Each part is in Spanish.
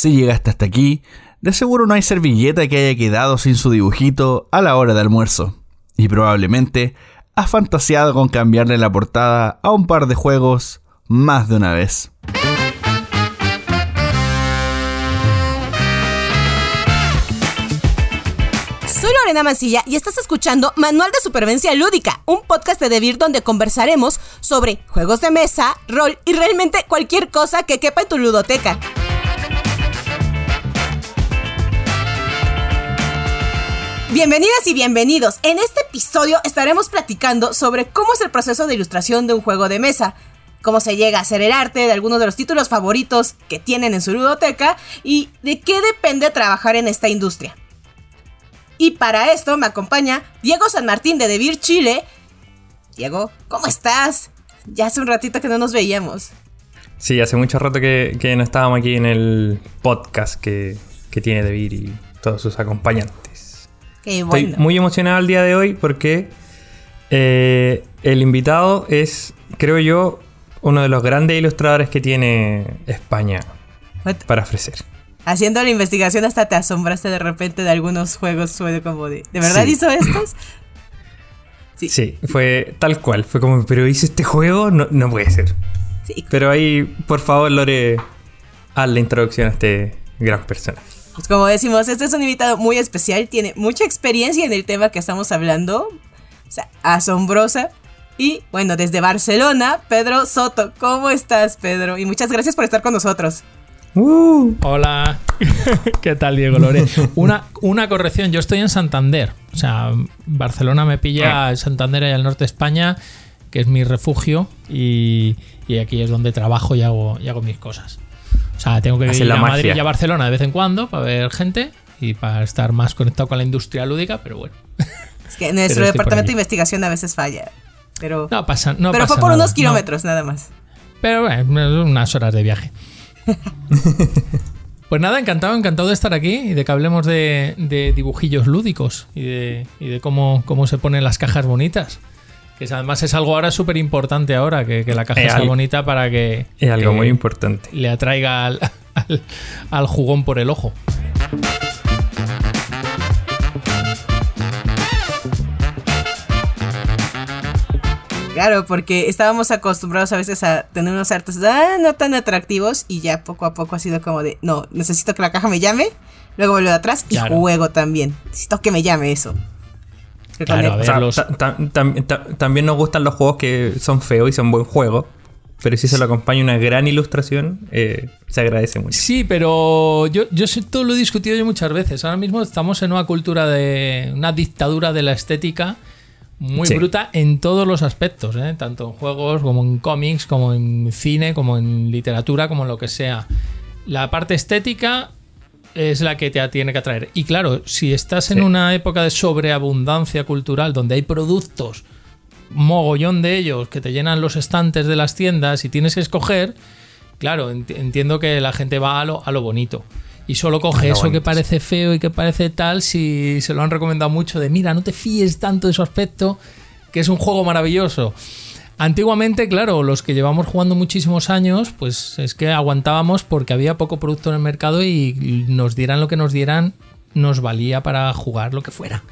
Si llegaste hasta aquí, de seguro no hay servilleta que haya quedado sin su dibujito a la hora de almuerzo. Y probablemente has fantaseado con cambiarle la portada a un par de juegos más de una vez. Soy Lorena Mancilla y estás escuchando Manual de Supervivencia Lúdica, un podcast de Debir donde conversaremos sobre juegos de mesa, rol y realmente cualquier cosa que quepa en tu ludoteca. Bienvenidas y bienvenidos. En este episodio estaremos platicando sobre cómo es el proceso de ilustración de un juego de mesa, cómo se llega a hacer el arte de algunos de los títulos favoritos que tienen en su ludoteca y de qué depende trabajar en esta industria. Y para esto me acompaña Diego San Martín de Debir Chile. Diego, ¿cómo estás? Ya hace un ratito que no nos veíamos. Sí, hace mucho rato que, que no estábamos aquí en el podcast que, que tiene Debir y todos sus acompañantes. Estoy muy emocionado el día de hoy porque eh, el invitado es, creo yo, uno de los grandes ilustradores que tiene España para ofrecer. Haciendo la investigación hasta te asombraste de repente de algunos juegos, fue como de, ¿de verdad hizo estos? Sí. fue tal cual, fue como, pero hice este juego, no, no puede ser. Pero ahí, por favor, Lore, haz la introducción a este gran personaje. Pues como decimos, este es un invitado muy especial, tiene mucha experiencia en el tema que estamos hablando, o sea, asombrosa. Y bueno, desde Barcelona, Pedro Soto. ¿Cómo estás, Pedro? Y muchas gracias por estar con nosotros. Uh. Hola, ¿qué tal, Diego Lore? Una, una corrección, yo estoy en Santander. O sea, Barcelona me pilla, ah. Santander y al norte de España, que es mi refugio, y, y aquí es donde trabajo y hago, y hago mis cosas. O sea, tengo que ir a Madrid y a Barcelona de vez en cuando para ver gente y para estar más conectado con la industria lúdica, pero bueno. Es que nuestro departamento de investigación a veces falla. Pero, no pasa, no pero fue por unos kilómetros nada más. Pero bueno, unas horas de viaje. pues nada, encantado, encantado de estar aquí y de que hablemos de, dibujillos lúdicos y de, y de cómo, cómo se ponen las cajas bonitas. Que además es algo ahora súper importante ahora, que, la caja sea bonita para que... Es algo muy importante. Le atraiga al, al, jugón por el ojo. Claro, porque estábamos acostumbrados a veces a tener unos artes ah, no tan atractivos y ya poco a poco ha sido como de, no, necesito que la caja me llame, luego vuelvo de atrás y juego también. Necesito que me llame eso también nos gustan los juegos que son feos y son buen juego. Pero si se lo acompaña una gran ilustración, eh, se agradece mucho. Sí, pero yo, yo esto lo he discutido yo muchas veces. Ahora mismo estamos en una cultura de. una dictadura de la estética muy bruta en todos los aspectos, ¿eh? tanto en juegos como en cómics, como en cine, como en literatura, como en lo que sea. La parte estética es la que te tiene que atraer. Y claro, si estás en una época de sobreabundancia cultural donde hay productos, mogollón de ellos, que te llenan los estantes de las tiendas y tienes que escoger, claro, entiendo que la gente va a lo, a lo bonito. Y solo coge eso que parece feo y que parece tal si se lo han recomendado mucho de, mira, no te fíes tanto de su aspecto, que es un juego maravilloso. Antiguamente, claro, los que llevamos jugando muchísimos años, pues es que aguantábamos porque había poco producto en el mercado y nos dieran lo que nos dieran, nos valía para jugar lo que fuera.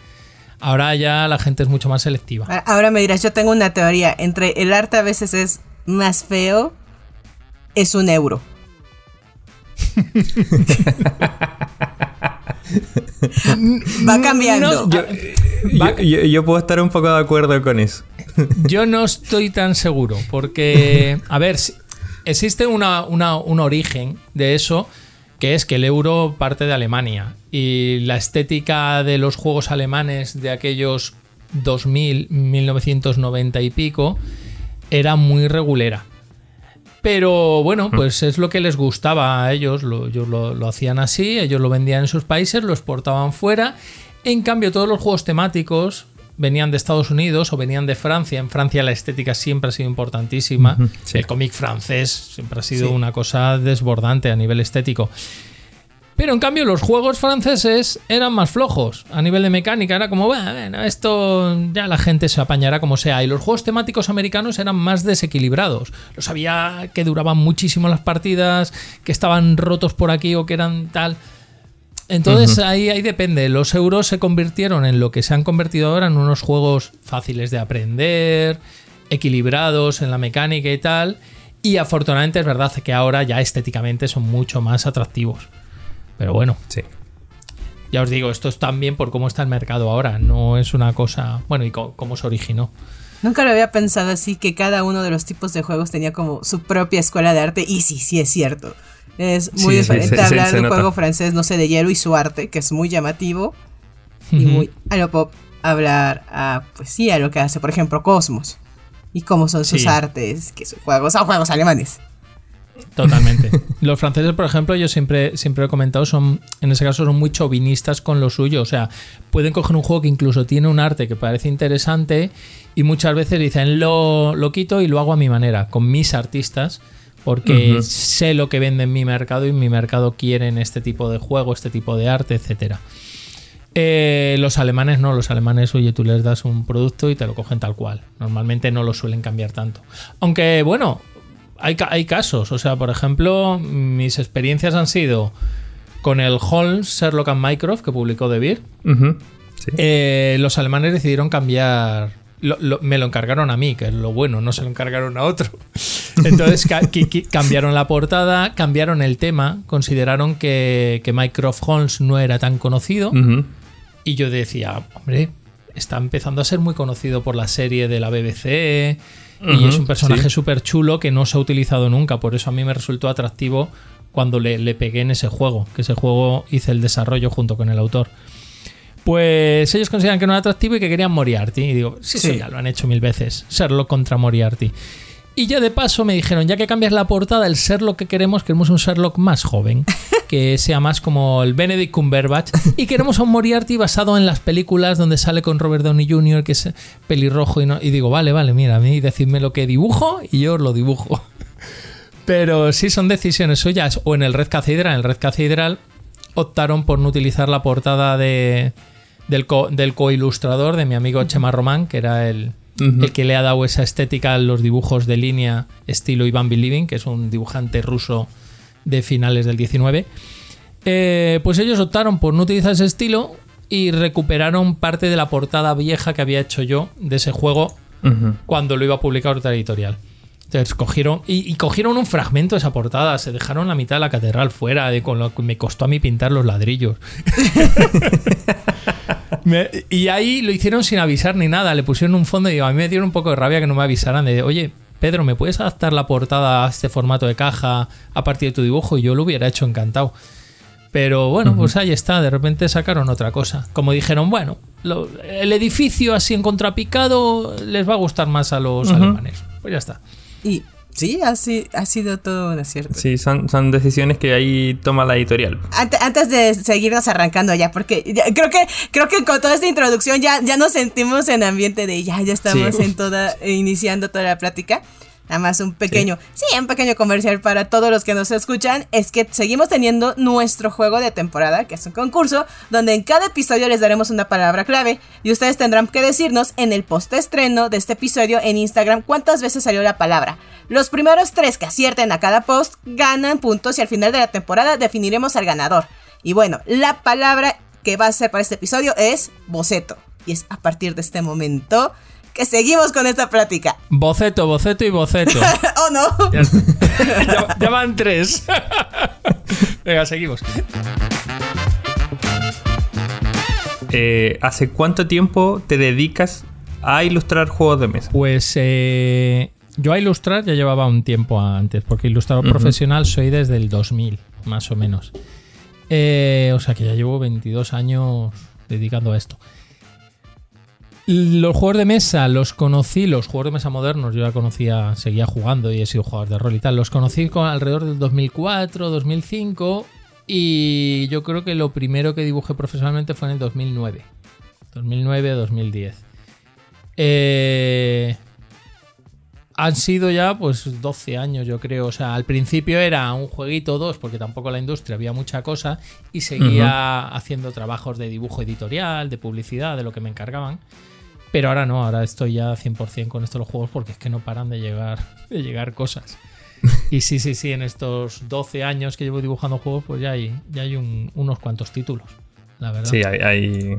Ahora ya la gente es mucho más selectiva. Ahora me dirás, yo tengo una teoría. Entre el arte a veces es más feo, es un euro. Va cambiando. yo, puedo estar un poco de acuerdo con eso. Yo no estoy tan seguro, porque, a ver, existe una, un origen de eso, que es que el euro parte de Alemania y la estética de los juegos alemanes de aquellos 2000, 1990 y pico era muy regulera. Pero bueno, mm. pues es lo que les gustaba a ellos, ellos lo, lo, hacían así, ellos lo vendían en sus países, lo exportaban fuera. En cambio, todos los juegos temáticos, venían de Estados Unidos o venían de Francia. En Francia la estética siempre ha sido importantísima. El cómic francés siempre ha sido una cosa desbordante a nivel estético. Pero en cambio los juegos franceses eran más flojos a nivel de mecánica. Era como, bueno, esto ya la gente se apañará como sea. Y los juegos temáticos americanos eran más desequilibrados. Lo sabía que duraban muchísimo las partidas, que estaban rotos por aquí o que eran tal. Entonces ahí, ahí depende. Los euros se convirtieron en lo que se han convertido ahora en unos juegos fáciles de aprender, equilibrados en la mecánica y tal. Y afortunadamente es verdad que ahora ya estéticamente son mucho más atractivos. Pero bueno. Sí. Ya os digo, esto es también por cómo está el mercado ahora. No es una cosa. Bueno, y cómo, se originó. Nunca lo había pensado así, que cada uno de los tipos de juegos tenía como su propia escuela de arte. Y sí, sí es cierto. Es muy diferente hablar de un juego francés, no sé, de hielo y su arte, que es muy llamativo. Y muy a lo pop hablar a, pues sí, a lo que hace, por ejemplo, Cosmos. Y cómo son sus artes, que sus juegos son juegos alemanes. Totalmente. Los franceses, por ejemplo, yo siempre, siempre he comentado, son, en ese caso, son muy chauvinistas con lo suyo. O sea, pueden coger un juego que incluso tiene un arte que parece interesante y muchas veces dicen, lo, lo quito y lo hago a mi manera, con mis artistas, porque sé lo que vende en mi mercado y mi mercado quieren este tipo de juego, este tipo de arte, etcétera. Eh, los alemanes no, los alemanes, oye, tú les das un producto y te lo cogen tal cual. Normalmente no lo suelen cambiar tanto. Aunque, bueno, hay, casos. O sea, por ejemplo, mis experiencias han sido con el Holmes, Sherlock and Mycroft que publicó De Beer. Eh, los alemanes decidieron cambiar. me lo encargaron a mí, que es lo bueno, no se lo encargaron a otro. Entonces cambiaron la portada, cambiaron el tema, consideraron que, que Mycroft Holmes no era tan conocido. Y yo decía, hombre, está empezando a ser muy conocido por la serie de la BBC y es un personaje súper chulo que no se ha utilizado nunca. Por eso a mí me resultó atractivo cuando le, pegué en ese juego, que ese juego hice el desarrollo junto con el autor. Pues ellos consideran que no era atractivo y que querían Moriarty. Y digo, sí, sí, ya lo han hecho mil veces. Serlo contra Moriarty. Y ya de paso me dijeron, ya que cambias la portada, el Sherlock que queremos, queremos un Sherlock más joven, que sea más como el Benedict Cumberbatch, y queremos a un Moriarty basado en las películas donde sale con Robert Downey Jr., que es pelirrojo, y, no, y digo, vale, vale, mira, a mí decidme lo que dibujo y yo lo dibujo. Pero sí son decisiones suyas, o en el Red Cathedral, en el Red Cathedral optaron por no utilizar la portada de, del, co, del coilustrador de mi amigo Chema Román, que era el, el que le ha dado esa estética a los dibujos de línea estilo Ivan Believing, que es un dibujante ruso de finales del 19. Eh, pues ellos optaron por no utilizar ese estilo y recuperaron parte de la portada vieja que había hecho yo de ese juego cuando lo iba a publicar otra editorial. Entonces cogieron y, cogieron un fragmento de esa portada, se dejaron la mitad de la catedral fuera, de con lo que me costó a mí pintar los ladrillos. y ahí lo hicieron sin avisar ni nada, le pusieron un fondo y a mí me dieron un poco de rabia que no me avisaran de, oye, Pedro, ¿me puedes adaptar la portada a este formato de caja a partir de tu dibujo? Y yo lo hubiera hecho encantado. Pero bueno, pues ahí está, de repente sacaron otra cosa. Como dijeron, bueno, el edificio así en contrapicado les va a gustar más a los alemanes. Pues ya está. Y sí, así, ha sido todo un acierto. Sí, son, son decisiones que ahí toma la editorial. Antes, de seguirnos arrancando ya, porque creo que creo que con toda esta introducción ya, ya nos sentimos en ambiente de ya, ya estamos en toda, iniciando toda la plática. Nada más un pequeño, sí. un pequeño comercial para todos los que nos escuchan. Es que seguimos teniendo nuestro juego de temporada, que es un concurso, donde en cada episodio les daremos una palabra clave. Y ustedes tendrán que decirnos en el post estreno de este episodio en Instagram cuántas veces salió la palabra. Los primeros tres que acierten a cada post ganan puntos y al final de la temporada definiremos al ganador. Y bueno, la palabra que va a ser para este episodio es boceto. Y es a partir de este momento que seguimos con esta plática. Boceto, boceto y boceto. oh no. Ya, van tres. Venga, seguimos. Eh, ¿Hace cuánto tiempo te dedicas a ilustrar juegos de mesa? Pues eh, yo a ilustrar ya llevaba un tiempo antes, porque ilustrador profesional soy desde el 2000, más o menos. Eh, o sea que ya llevo 22 años dedicando a esto. Los juegos de mesa los conocí, los juegos de mesa modernos, yo ya conocía, seguía jugando y he sido jugador de rol y tal. Los conocí con alrededor del 2004, 2005 y yo creo que lo primero que dibujé profesionalmente fue en el 2009. 2009, 2010. Eh, han sido ya pues 12 años, yo creo. O sea, al principio era un jueguito, dos, porque tampoco la industria había mucha cosa, y seguía haciendo trabajos de dibujo editorial, de publicidad, de lo que me encargaban. Pero ahora no, ahora estoy ya 100% con estos los juegos porque es que no paran de llegar, de llegar cosas. Y sí, sí, sí, en estos 12 años que llevo dibujando juegos, pues ya hay, ya hay unos cuantos títulos, la verdad. Sí, hay,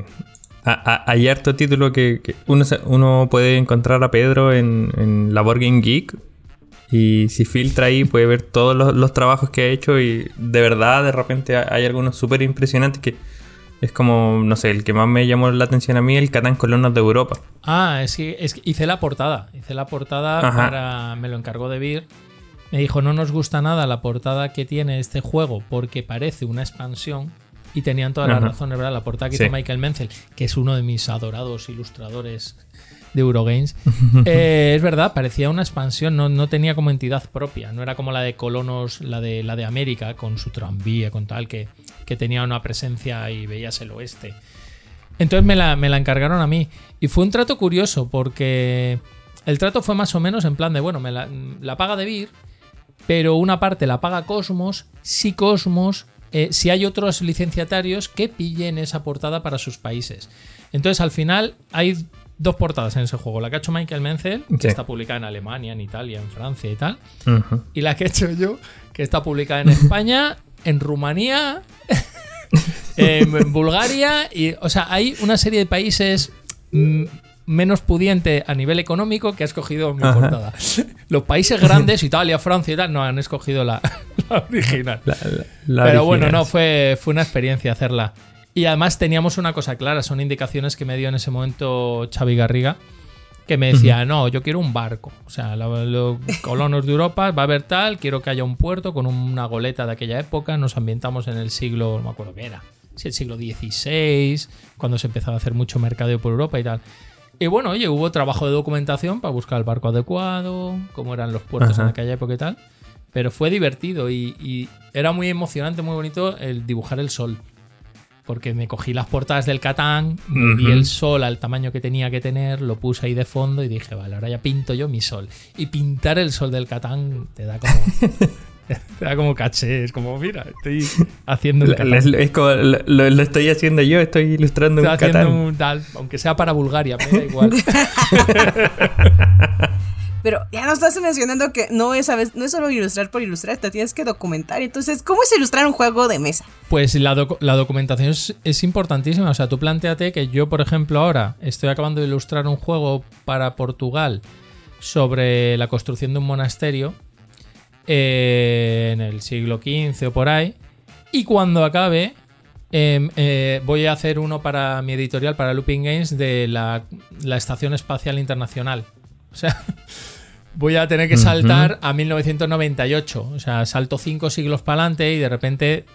hay, harto título que, uno, uno, puede encontrar a Pedro en, la Board Game Geek. Y si filtra ahí puede ver todos los, trabajos que ha hecho y de verdad de repente hay algunos súper impresionantes que es como, no sé, el que más me llamó la atención a mí, el Catán Colonos de Europa. Ah, es que, es hice la portada. Hice la portada para. Me lo encargó de Vir me dijo, no nos gusta nada la portada que tiene este juego porque parece una expansión. Y tenían todas las razones, ¿verdad? La portada que hizo Michael Menzel, que es uno de mis adorados ilustradores de Eurogames. Eh, es verdad, parecía una expansión, no, no, tenía como entidad propia, no era como la de Colonos, la de, la de América, con su tranvía, con tal, que, que tenía una presencia y veías el oeste. Entonces me la, me la encargaron a mí. Y fue un trato curioso, porque el trato fue más o menos en plan de, bueno, me la, la paga de Vir, pero una parte la paga Cosmos si Cosmos, eh, si hay otros licenciatarios que pillen esa portada para sus países. Entonces al final hay dos portadas en ese juego. La que ha hecho Michael Menzel, que está publicada en Alemania, en Italia, en Francia y tal. Y la que he hecho yo, que está publicada en España, en Rumanía, en Bulgaria. Y, o sea, hay una serie de países menos pudiente a nivel económico que ha escogido mi portada. Los países grandes, Italia, Francia y tal, no han escogido la, original. Pero bueno, no, fue, fue una experiencia hacerla. Y además teníamos una cosa clara, son indicaciones que me dio en ese momento Xavi Garriga, que me decía, no, yo quiero un barco. O sea, los colonos de Europa, va a haber tal, quiero que haya un puerto con una goleta de aquella época, nos ambientamos en el siglo, no me acuerdo qué era, si el siglo XVI, cuando se empezaba a hacer mucho mercadeo por Europa y tal. Y bueno, oye, hubo trabajo de documentación para buscar el barco adecuado, cómo eran los puertos en aquella época y tal. Pero fue divertido y, era muy emocionante, muy bonito el dibujar el sol. Porque me cogí las portadas del Catán, vi el sol al tamaño que tenía que tener, lo puse ahí de fondo y dije, vale, ahora ya pinto yo mi sol. Y pintar el sol del Catán te da como. Te da como caché, es como, mira, estoy haciendo un es como, lo, estoy haciendo yo, estoy ilustrando estoy un haciendo un tal, aunque sea para Bulgaria, me da igual. Pero ya nos estás mencionando que no es, ¿sabes? no es solo ilustrar por ilustrar, te tienes que documentar. Entonces, ¿cómo es ilustrar un juego de mesa? Pues la, documentación es, importantísima. O sea, tú planteate que yo, por ejemplo, ahora estoy acabando de ilustrar un juego para Portugal sobre la construcción de un monasterio en el siglo XV o por ahí. Y cuando acabe, em, eh, voy a hacer uno para mi editorial, para Looping Games, de la, Estación Espacial Internacional. O sea, voy a tener que saltar a 1998. O sea, salto cinco siglos para adelante y de repente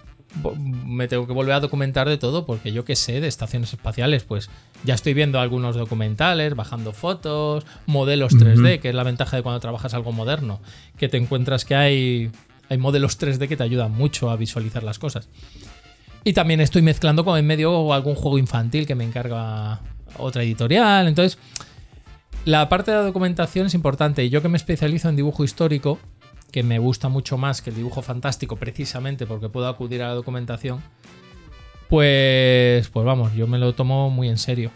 me tengo que volver a documentar de todo, porque yo qué sé de estaciones espaciales, pues ya estoy viendo algunos documentales, bajando fotos, modelos 3D, que es la ventaja de cuando trabajas algo moderno, que te encuentras que hay, hay modelos 3D que te ayudan mucho a visualizar las cosas. Y también estoy mezclando con en medio algún juego infantil que me encarga otra editorial. Entonces, la parte de la documentación es importante. Yo que me especializo en dibujo histórico, que me gusta mucho más que el dibujo fantástico precisamente porque puedo acudir a la documentación, pues, pues vamos, yo me lo tomo muy en serio.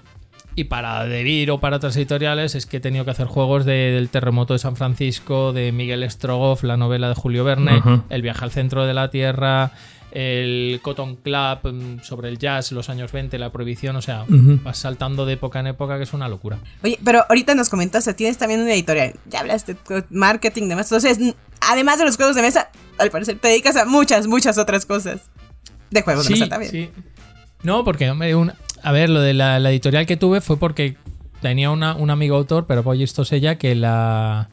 Y para Devir o para otras editoriales es que he tenido que hacer juegos del terremoto de San Francisco, de Miguel Strogoff, la novela de Julio Verne, El viaje al centro de la Tierra, el Cotton Club mm, sobre el jazz, los años 20, la prohibición, o sea, vas saltando de época en época que es una locura. Oye, pero ahorita nos comentaste, tienes también una editorial, ya hablaste de marketing, demás, entonces, además de los juegos de mesa, al parecer te dedicas a muchas, muchas otras cosas. De juegos de mesa también. Sí. No, porque, hombre, a ver, lo de la, editorial que tuve fue porque tenía una, un amigo autor, pero pues esto es ella, que la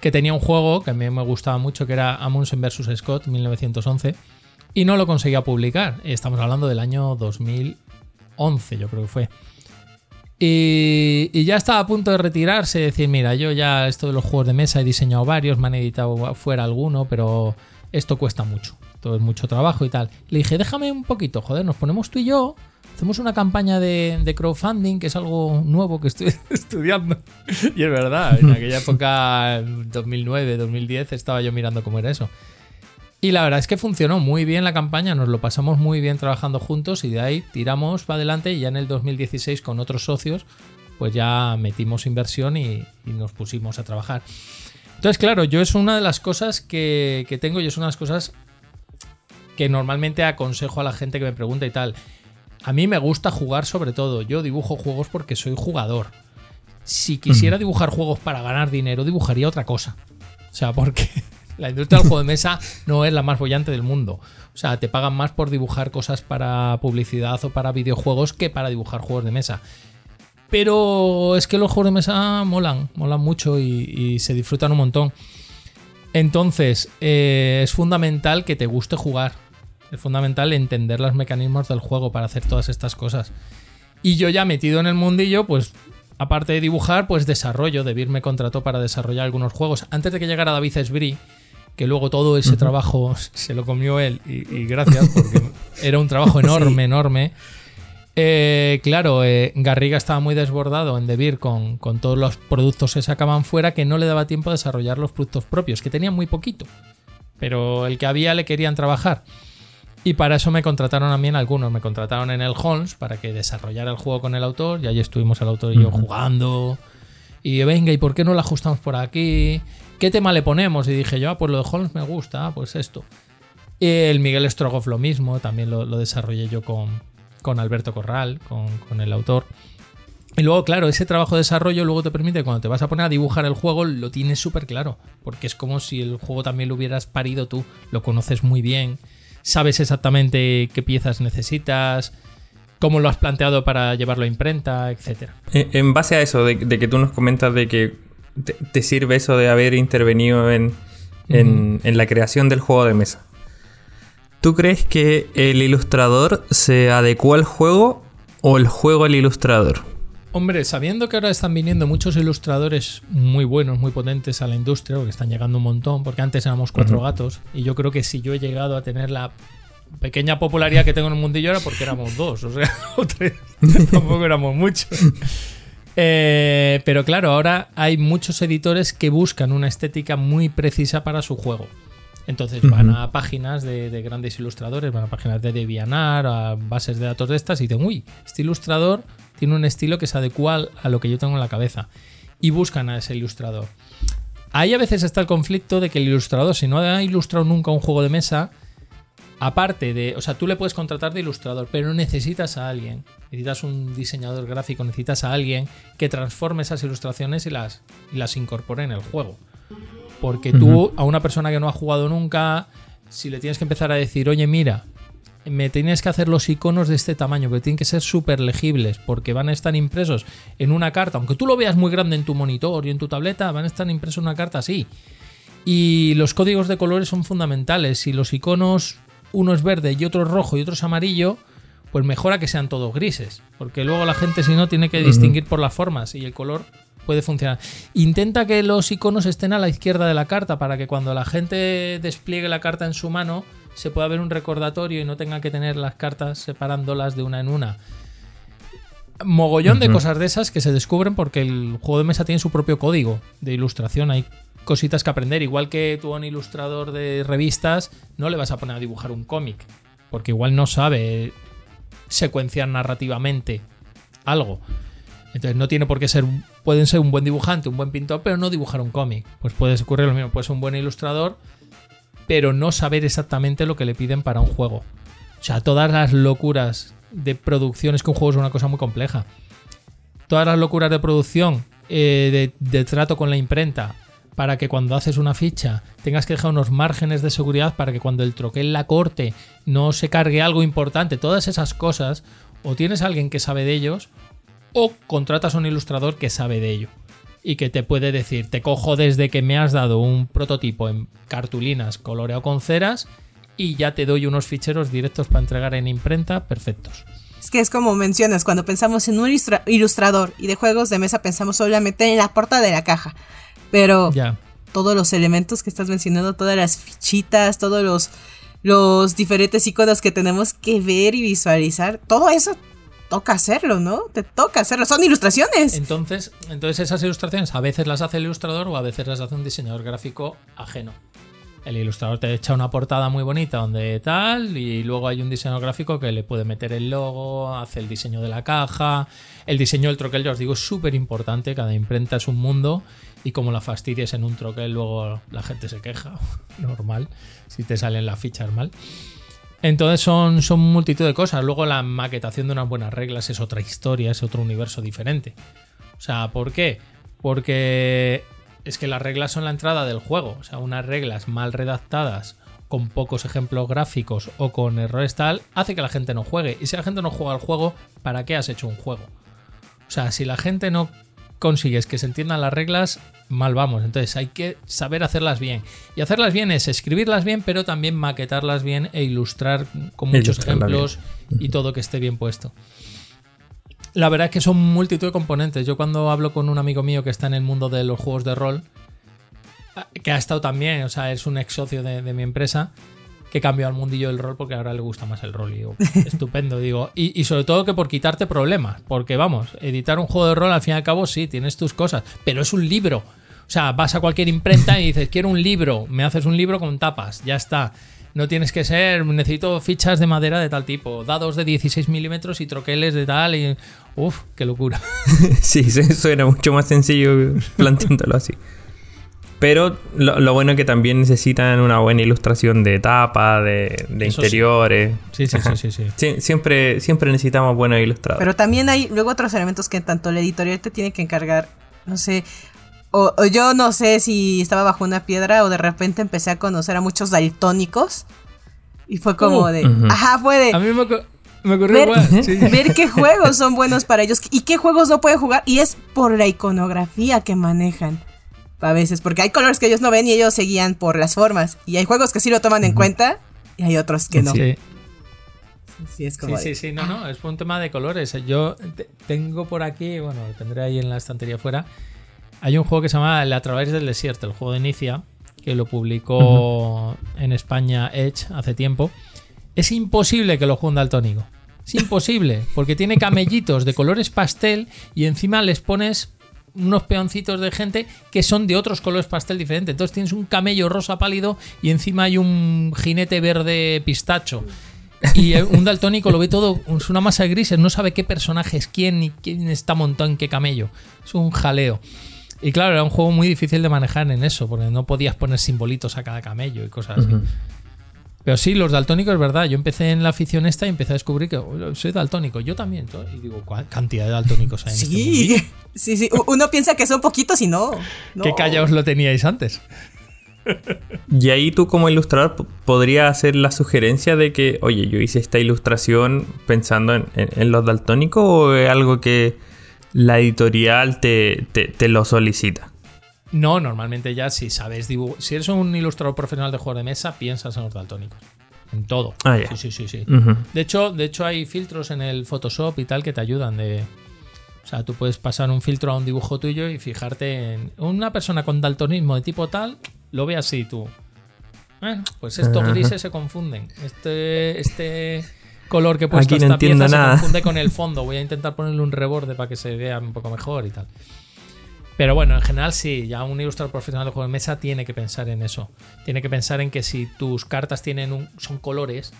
que tenía un juego que a mí me gustaba mucho, que era Amundsen vs. Scott, 1911 y no lo conseguía publicar. Estamos hablando del año 2011, yo creo que fue. Y, ya estaba a punto de retirarse, decir, mira, yo ya esto de los juegos de mesa he diseñado varios, me han editado fuera alguno, pero esto cuesta mucho. Todo es mucho trabajo y tal. Le dije, déjame un poquito, joder, nos ponemos tú y yo, hacemos una campaña de, crowdfunding, que es algo nuevo que estoy estudiando. y es verdad, en aquella época, 2009, 2010, estaba yo mirando cómo era eso. Y la verdad es que funcionó muy bien la campaña, nos lo pasamos muy bien trabajando juntos y de ahí tiramos para adelante y ya en el 2016 con otros socios pues ya metimos inversión y, nos pusimos a trabajar. Entonces, claro, yo es una de las cosas que, que tengo y es una de las cosas que normalmente aconsejo a la gente que me pregunta y tal. A mí me gusta jugar sobre todo. Yo dibujo juegos porque soy jugador. Si quisiera dibujar juegos para ganar dinero, dibujaría otra cosa. O sea, porque la industria del juego de mesa no es la más bollante del mundo. O sea, te pagan más por dibujar cosas para publicidad o para videojuegos que para dibujar juegos de mesa. Pero es que los juegos de mesa molan, molan mucho y, se disfrutan un montón. Entonces, eh, es fundamental que te guste jugar. Es fundamental entender los mecanismos del juego para hacer todas estas cosas. Y yo ya metido en el mundillo, pues aparte de dibujar, pues desarrollo. Debir me contrató para desarrollar algunos juegos. Antes de que llegara David Esbri, que luego todo ese trabajo se lo comió él y, gracias porque era un trabajo enorme, enorme. Eh, claro, eh, Garriga estaba muy desbordado en Debir con, con, todos los productos que sacaban fuera que no le daba tiempo a desarrollar los productos propios, que tenían muy poquito, pero el que había le querían trabajar. Y para eso me contrataron también algunos, me contrataron en el Holmes para que desarrollara el juego con el autor y ahí estuvimos el autor y yo jugando. Y venga, ¿y por qué no lo ajustamos por aquí? ¿qué tema le ponemos? Y dije yo, ah, pues lo de Holmes me gusta, ah, pues esto. Y el Miguel Strogoff lo mismo, también lo, desarrollé yo con, con Alberto Corral, con, el autor. Y luego, claro, ese trabajo de desarrollo luego te permite, cuando te vas a poner a dibujar el juego, lo tienes súper claro. Porque es como si el juego también lo hubieras parido tú, lo conoces muy bien, sabes exactamente qué piezas necesitas, cómo lo has planteado para llevarlo a imprenta, etc. En base a eso, de, de que tú nos comentas de que te, sirve eso de haber intervenido en, la creación del juego de mesa. ¿Tú crees que el ilustrador se adecuó al juego o el juego al ilustrador? Hombre, sabiendo que ahora están viniendo muchos ilustradores muy buenos, muy potentes a la industria, porque están llegando un montón, porque antes éramos cuatro gatos, y yo creo que si yo he llegado a tener la pequeña popularidad que tengo en el mundillo era porque éramos dos, o sea, tampoco éramos muchos. Eh, pero claro, ahora hay muchos editores que buscan una estética muy precisa para su juego. Entonces van a páginas de, grandes ilustradores, van a páginas de DeviantArt, a bases de datos de estas y dicen, uy, este ilustrador tiene un estilo que se adecua a lo que yo tengo en la cabeza. Y buscan a ese ilustrador. Ahí a veces está el conflicto de que el ilustrador, si no ha ilustrado nunca un juego de mesa, aparte de, o sea, tú le puedes contratar de ilustrador, pero necesitas a alguien, necesitas un diseñador gráfico, necesitas a alguien que transforme esas ilustraciones y las, las incorpore en el juego. Porque tú, a una persona que no ha jugado nunca, si le tienes que empezar a decir, oye, mira, me tienes que hacer los iconos de este tamaño, que tienen que ser súper legibles, porque van a estar impresos en una carta, aunque tú lo veas muy grande en tu monitor y en tu tableta, van a estar impresos en una carta así. Y los códigos de colores son fundamentales. Si los iconos uno es verde y otro es rojo y otro es amarillo, pues mejora que sean todos grises, porque luego la gente si no tiene que distinguir por las formas y el color puede funcionar. Intenta que los iconos estén a la izquierda de la carta para que cuando la gente despliegue la carta en su mano se pueda ver un recordatorio y no tenga que tener las cartas separándolas de una en una. Mogollón de cosas de esas que se descubren porque el juego de mesa tiene su propio código de ilustración. Hay cositas que aprender. Igual que tú a un ilustrador de revistas no le vas a poner a dibujar un cómic, porque igual no sabe secuenciar narrativamente algo. Entonces no tiene por qué ser, pueden ser un buen dibujante, un buen pintor, pero no dibujar un cómic. Pues puede ocurrir lo mismo, puede ser un buen ilustrador, pero no saber exactamente lo que le piden para un juego. O sea, todas las locuras de producción, es que un juego es una cosa muy compleja. Todas las locuras de producción, eh, de trato con la imprenta, para que cuando haces una ficha tengas que dejar unos márgenes de seguridad para que cuando el troquel la corte no se cargue algo importante. Todas esas cosas, o tienes alguien que sabe de ellos, o contratas a un ilustrador que sabe de ello. Y que te puede decir, te cojo desde que me has dado un prototipo en cartulinas coloreado con ceras y ya te doy unos ficheros directos para entregar en imprenta perfectos. Es que es como mencionas, cuando pensamos en un ilustrador y de juegos de mesa pensamos solamente en la puerta de la caja. Pero todos los elementos que estás mencionando, todas las fichitas, todos los los diferentes iconos que tenemos que ver y visualizar. Todo eso toca hacerlo, ¿no? Te toca hacerlo. Son ilustraciones. Entonces, entonces esas ilustraciones a veces las hace el ilustrador o a veces las hace un diseñador gráfico ajeno. El ilustrador te echa una portada muy bonita donde tal y luego hay un diseñador gráfico que le puede meter el logo, hace el diseño de la caja, el diseño del troquel, ya os digo, es súper importante, cada imprenta es un mundo y como la fastidies en un troquel luego la gente se queja, normal, si te salen las fichas mal. Entonces son, son multitud de cosas. Luego la maquetación de unas buenas reglas es otra historia, es otro universo diferente. O sea, ¿por qué? Porque es que las reglas son la entrada del juego. O sea, unas reglas mal redactadas, con pocos ejemplos gráficos o con errores tal, hace que la gente no juegue. Y si la gente no juega al juego, ¿para qué has hecho un juego? O sea, si la gente no consigues que se entiendan las reglas, mal vamos. Entonces hay que saber hacerlas bien. Y hacerlas bien es escribirlas bien, pero también maquetarlas bien e ilustrar con muchos ejemplos y todo que esté bien puesto. La verdad es que son multitud de componentes. Yo cuando hablo con un amigo mío que está en el mundo de los juegos de rol, que ha estado también, o sea, es un ex socio de, mi empresa, que cambió al mundillo del rol porque ahora le gusta más el rol. Y digo, estupendo, digo. Y, sobre todo que por quitarte problemas. Porque vamos, editar un juego de rol al fin y al cabo sí, tienes tus cosas, pero es un libro. O sea, vas a cualquier imprenta y dices, quiero un libro, me haces un libro con tapas, ya está. No tienes que ser, necesito fichas de madera de tal tipo, dados de 16 milímetros y troqueles de tal. Y, uf, qué locura. sí, suena mucho más sencillo planteándolo así. Pero lo, bueno es que también necesitan una buena ilustración de tapa, de, interiores. Sí. Sí, sí, sí, sí, Siempre, siempre necesitamos buenos ilustrados. Pero también hay luego otros elementos que tanto la editorial te tiene que encargar. No sé, o, yo no sé si estaba bajo una piedra o de repente empecé a conocer a muchos daltónicos. Y fue como uh. de. Ajá, fue de. A mí me, me ocurrió ver, ver qué juegos son buenos para ellos y qué juegos no pueden jugar. Y es por la iconografía que manejan. A veces, porque hay colores que ellos no ven y ellos seguían por las formas. Y hay juegos que sí lo toman en cuenta y hay otros que no. Sí. Sí, es como sí, sí, sí, no, no, es un tema de colores. Yo tengo por aquí, bueno, lo tendré ahí en la estantería afuera, hay un juego que se llama El A través del desierto, el juego de Inicia, que lo publicó en España Edge hace tiempo. Es imposible que lo juegue un daltónico. Es imposible, porque tiene camellitos de colores pastel y encima les pones unos peoncitos de gente que son de otros colores pastel diferentes. Entonces tienes un camello rosa pálido y encima hay un jinete verde pistacho. Y un daltónico lo ve todo, es una masa de grises, no sabe qué personaje es quién ni quién está montado en qué camello. Es un jaleo. Y claro, era un juego muy difícil de manejar en eso, porque no podías poner simbolitos a cada camello y cosas así. Pero sí, los daltónicos es verdad. Yo empecé en la afición esta y empecé a descubrir que oh, soy daltónico. Yo también. Y digo, ¿cuál cantidad de daltónicos hay en este sí, este Sí, sí. Uno piensa que son poquitos y no. ¿Qué callaos lo teníais antes? Y ahí tú como ilustrador podrías hacer la sugerencia de que, oye, yo hice esta ilustración pensando en los daltónicos o es algo que la editorial te, lo solicita. No, normalmente ya si sabes dibujar. Si eres un ilustrador profesional de juego de mesa, piensas en los daltónicos. En todo. Ah, sí, sí, sí, de, hecho, de hecho, hay filtros en el Photoshop y tal que te ayudan de. O sea, tú puedes pasar un filtro a un dibujo tuyo y fijarte en una persona con daltonismo de tipo tal, lo ve así tú. pues estos grises se confunden. Este, este color que he puesto esta pieza se confunde con el fondo. Voy a intentar ponerle un reborde para que se vea un poco mejor y tal. Pero bueno, en general sí, ya un ilustrador profesional de juego de mesa tiene que pensar en eso. Tiene que pensar en que si tus cartas tienen un, son colores,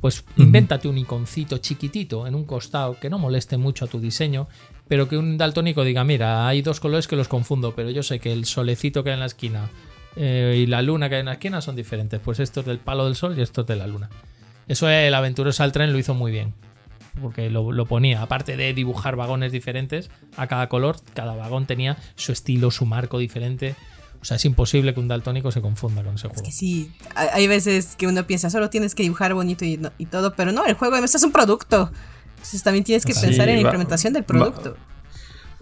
pues invéntate un iconcito chiquitito en un costado que no moleste mucho a tu diseño, pero que un daltónico diga, mira, hay dos colores que los confundo, pero yo sé que el solecito que hay en la esquina eh, y la luna que hay en la esquina son diferentes. Pues esto es del palo del sol y esto es de la luna. Eso el aventuroso al tren lo hizo muy bien. Porque lo, ponía, aparte de dibujar vagones diferentes a cada color, cada vagón tenía su estilo, su marco diferente. O sea, es imposible que un daltónico se confunda con ese juego. Es que sí, hay veces que uno piensa, solo tienes que dibujar bonito y, todo, pero no, el juego además es un producto. Entonces también tienes que pensar en la implementación del producto.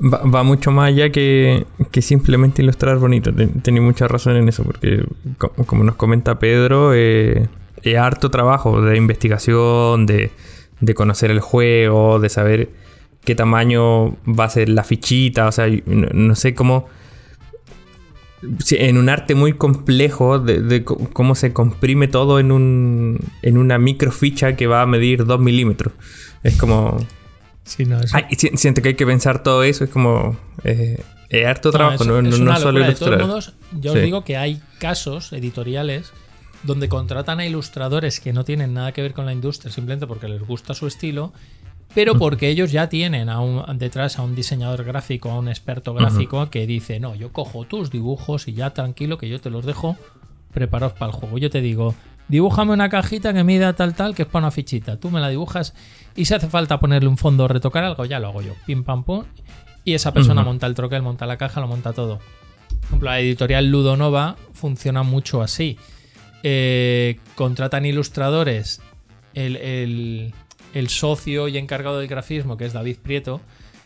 Va, mucho más allá que, simplemente ilustrar bonito. Tenía mucha razón en eso, porque como nos comenta Pedro, eh, es harto trabajo de investigación, de, conocer el juego, de saber qué tamaño va a ser la fichita, o sea, no, sé cómo... en un arte muy complejo de, cómo se comprime todo en, un, en una microficha que va a medir 2 milímetros. Es como... Sí, no, siento que hay que pensar todo eso, es como... Eh, es harto trabajo, no, no, solo ilustrar. De todos modos, yo os digo que hay casos editoriales donde contratan a ilustradores que no tienen nada que ver con la industria, simplemente porque les gusta su estilo, pero porque ellos ya tienen a un, detrás a un diseñador gráfico, a un experto gráfico que dice, no, yo cojo tus dibujos y ya tranquilo que yo te los dejo preparados para el juego. Yo te digo, dibújame una cajita que mida tal tal, que es para una fichita. Tú me la dibujas y si hace falta ponerle un fondo o retocar algo, ya lo hago yo. Pim pam pum y esa persona monta el troquel, monta la caja, lo monta todo. Por ejemplo, la editorial Ludonova funciona mucho así. Eh, contratan ilustradores, el, socio y encargado del grafismo, que es David Prieto,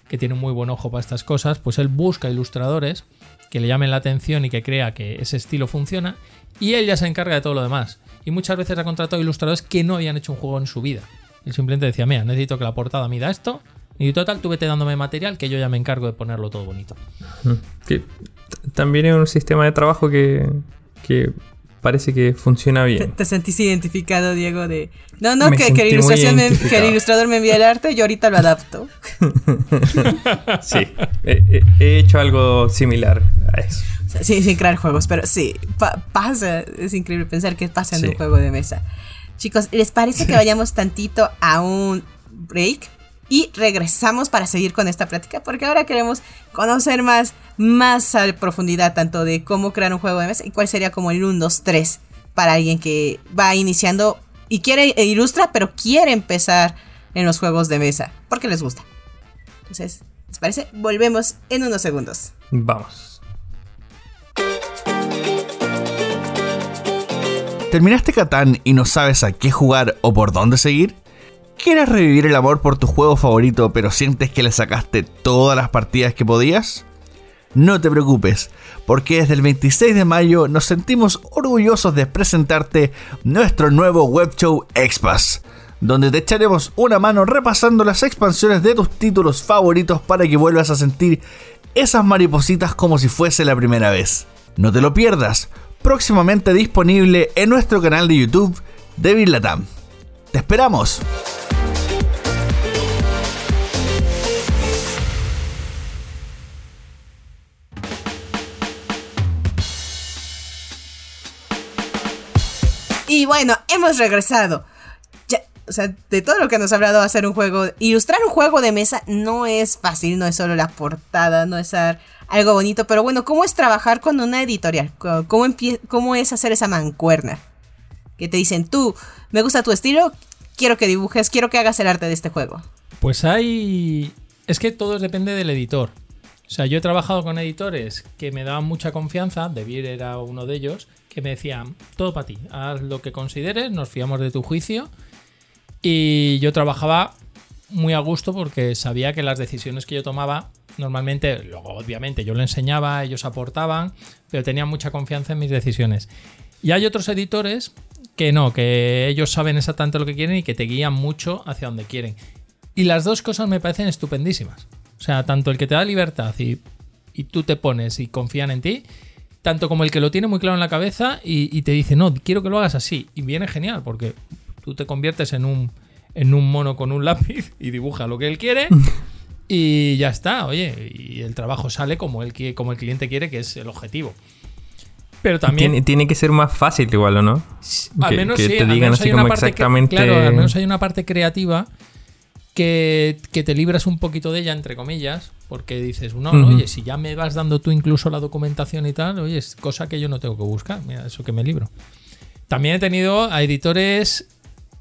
que tiene un muy buen ojo para estas cosas, pues él busca ilustradores que le llamen la atención y que crea que ese estilo funciona, y él ya se encarga de todo lo demás. Y muchas veces ha contratado ilustradores que no habían hecho un juego en su vida. Él simplemente decía, mira, necesito que la portada mida esto, y total, tú vete dándome material que yo ya me encargo de ponerlo todo bonito. también es un sistema de trabajo que, parece que funciona bien. ¿Te, sentís identificado, Diego? De no, no, que, que, el ilustrador me envíe el arte, yo ahorita lo adapto. sí, he, hecho algo similar a eso. Sí, sin crear juegos, pero sí, pasa, es increíble pensar que pasa en un juego de mesa. Chicos, ¿les parece que vayamos tantito a un break? Y regresamos para seguir con esta práctica porque ahora queremos conocer más, más a profundidad tanto de cómo crear un juego de mesa y cuál sería como el 1, 2, 3 para alguien que va iniciando y quiere e ilustra pero quiere empezar en los juegos de mesa porque les gusta. Entonces, ¿les parece? Volvemos en unos segundos. Vamos. ¿Terminaste Catán y no sabes a qué jugar o por dónde seguir? ¿Quieres revivir el amor por tu juego favorito pero sientes que le sacaste todas las partidas que podías? No te preocupes, porque desde el 26 de mayo nos sentimos orgullosos de presentarte nuestro nuevo web show Expas, donde te echaremos una mano repasando las expansiones de tus títulos favoritos para que vuelvas a sentir esas maripositas como si fuese la primera vez. No te lo pierdas, próximamente disponible en nuestro canal de YouTube de Latam. ¡Te esperamos! Y bueno, hemos regresado. o sea, de todo lo que nos ha hablado hacer un juego, ilustrar un juego de mesa no es fácil, no es solo la portada, no es algo bonito, pero bueno, ¿cómo es trabajar con una editorial? ¿Cómo, cómo es hacer esa mancuerna? Que te dicen, tú, me gusta tu estilo, quiero que dibujes, quiero que hagas el arte de este juego. Pues hay... Es que todo depende del editor. O sea, yo he trabajado con editores que me daban mucha confianza, Debir era uno de ellos, que me decían, todo para ti, haz lo que consideres, nos fiamos de tu juicio. Y yo trabajaba muy a gusto porque sabía que las decisiones que yo tomaba, normalmente, luego obviamente yo lo enseñaba, ellos aportaban, pero tenía mucha confianza en mis decisiones. Y hay otros editores que no, que ellos saben exactamente lo que quieren y que te guían mucho hacia donde quieren. Y las dos cosas me parecen estupendísimas. O sea, tanto el que te da libertad y tú te pones y confían en ti, tanto como el que lo tiene muy claro en la cabeza y, te dice, no, quiero que lo hagas así. Y viene genial, porque tú te conviertes en un, en un mono con un lápiz y dibuja lo que él quiere. y ya está, oye, y el trabajo sale como el, como el cliente quiere, que es el objetivo. Pero también. Tiene, que ser más fácil, igual, ¿o no? Al menos que, te digan así como exactamente. claro, al menos hay una parte creativa que, te libras un poquito de ella, entre comillas, porque dices, no, oye, si ya me vas dando tú incluso la documentación y tal, oye, es cosa que yo no tengo que buscar, mira, eso que me libro. También he tenido a editores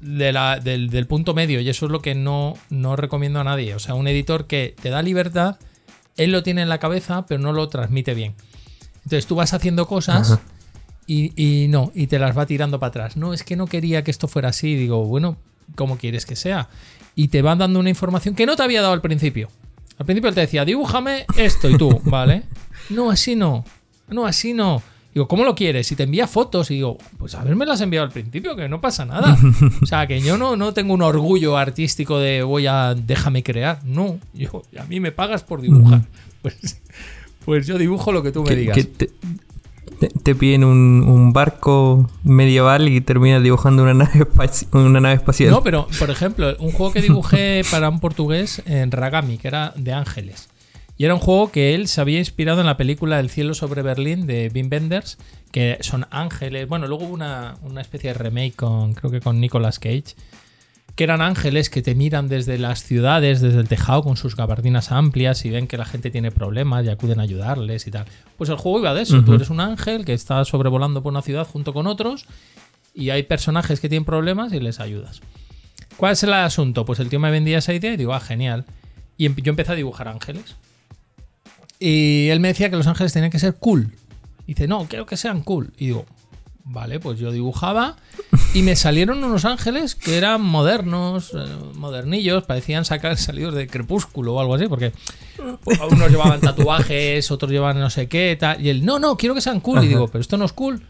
del, punto medio, y eso es lo que no, no recomiendo a nadie. O sea, un editor que te da libertad, él lo tiene en la cabeza, pero no lo transmite bien. Entonces tú vas haciendo cosas. Y, y, no, y te las va tirando para atrás. No, es que no quería que esto fuera así. Digo, bueno, ¿cómo quieres que sea? y te van dando una información que no te había dado al principio. Al principio él te decía, dibújame esto y tú, ¿vale? No, así no. No, así no. Digo, ¿cómo lo quieres? Y te envía fotos y digo, pues haberme las enviado al principio, que no pasa nada. O sea, que yo no, no tengo un orgullo artístico de voy a déjame crear. No, yo, a mí me pagas por dibujar. Pues, pues yo dibujo lo que tú me digas. te, piden un, barco medieval y terminas dibujando una nave, una nave espacial. No, pero por ejemplo, un juego que dibujé para un portugués en Ragami, que era de ángeles. Y era un juego que él se había inspirado en la película El cielo sobre Berlín de Wim Wenders, que son ángeles. Bueno, luego hubo una, una especie de remake con, creo que con Nicolas Cage, que eran ángeles que te miran desde las ciudades, desde el tejado con sus gabardinas amplias y ven que la gente tiene problemas y acuden a ayudarles y tal. Pues el juego iba de eso, tú eres un ángel que está sobrevolando por una ciudad junto con otros y hay personajes que tienen problemas y les ayudas. ¿Cuál es el asunto? Pues el tío me vendía esa idea y digo, ah, genial. Y em, yo empecé a dibujar ángeles. Y él me decía que los ángeles tenían que ser cool. Y dice, no, quiero que sean cool. Y digo, Vale, pues yo dibujaba y me salieron unos ángeles que eran modernos, eh, modernillos, parecían sacar salidos de crepúsculo o algo así, porque unos llevaban tatuajes, otros llevaban no sé qué, tal. Y él, no, no, quiero que sean cool. Y digo, pero esto no es cool.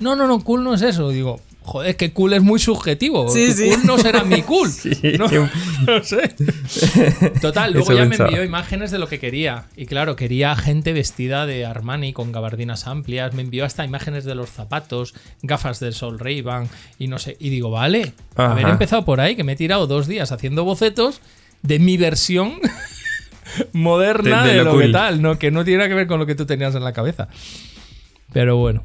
No, no, no, cool no es eso. digo, Joder, que cool es muy subjetivo. Sí, cool no será mi cool. no, sé. Total, luego ya me envió imágenes de lo que quería. Y claro, quería gente vestida de Armani con gabardinas amplias. Me envió hasta imágenes de los zapatos, gafas del sol ray y no sé. Y digo, vale, haber empezado por ahí, que me he tirado dos días haciendo bocetos de mi versión moderna de, lo, que tal, ¿no? que no tiene nada que ver con lo que tú tenías en la cabeza. Pero bueno.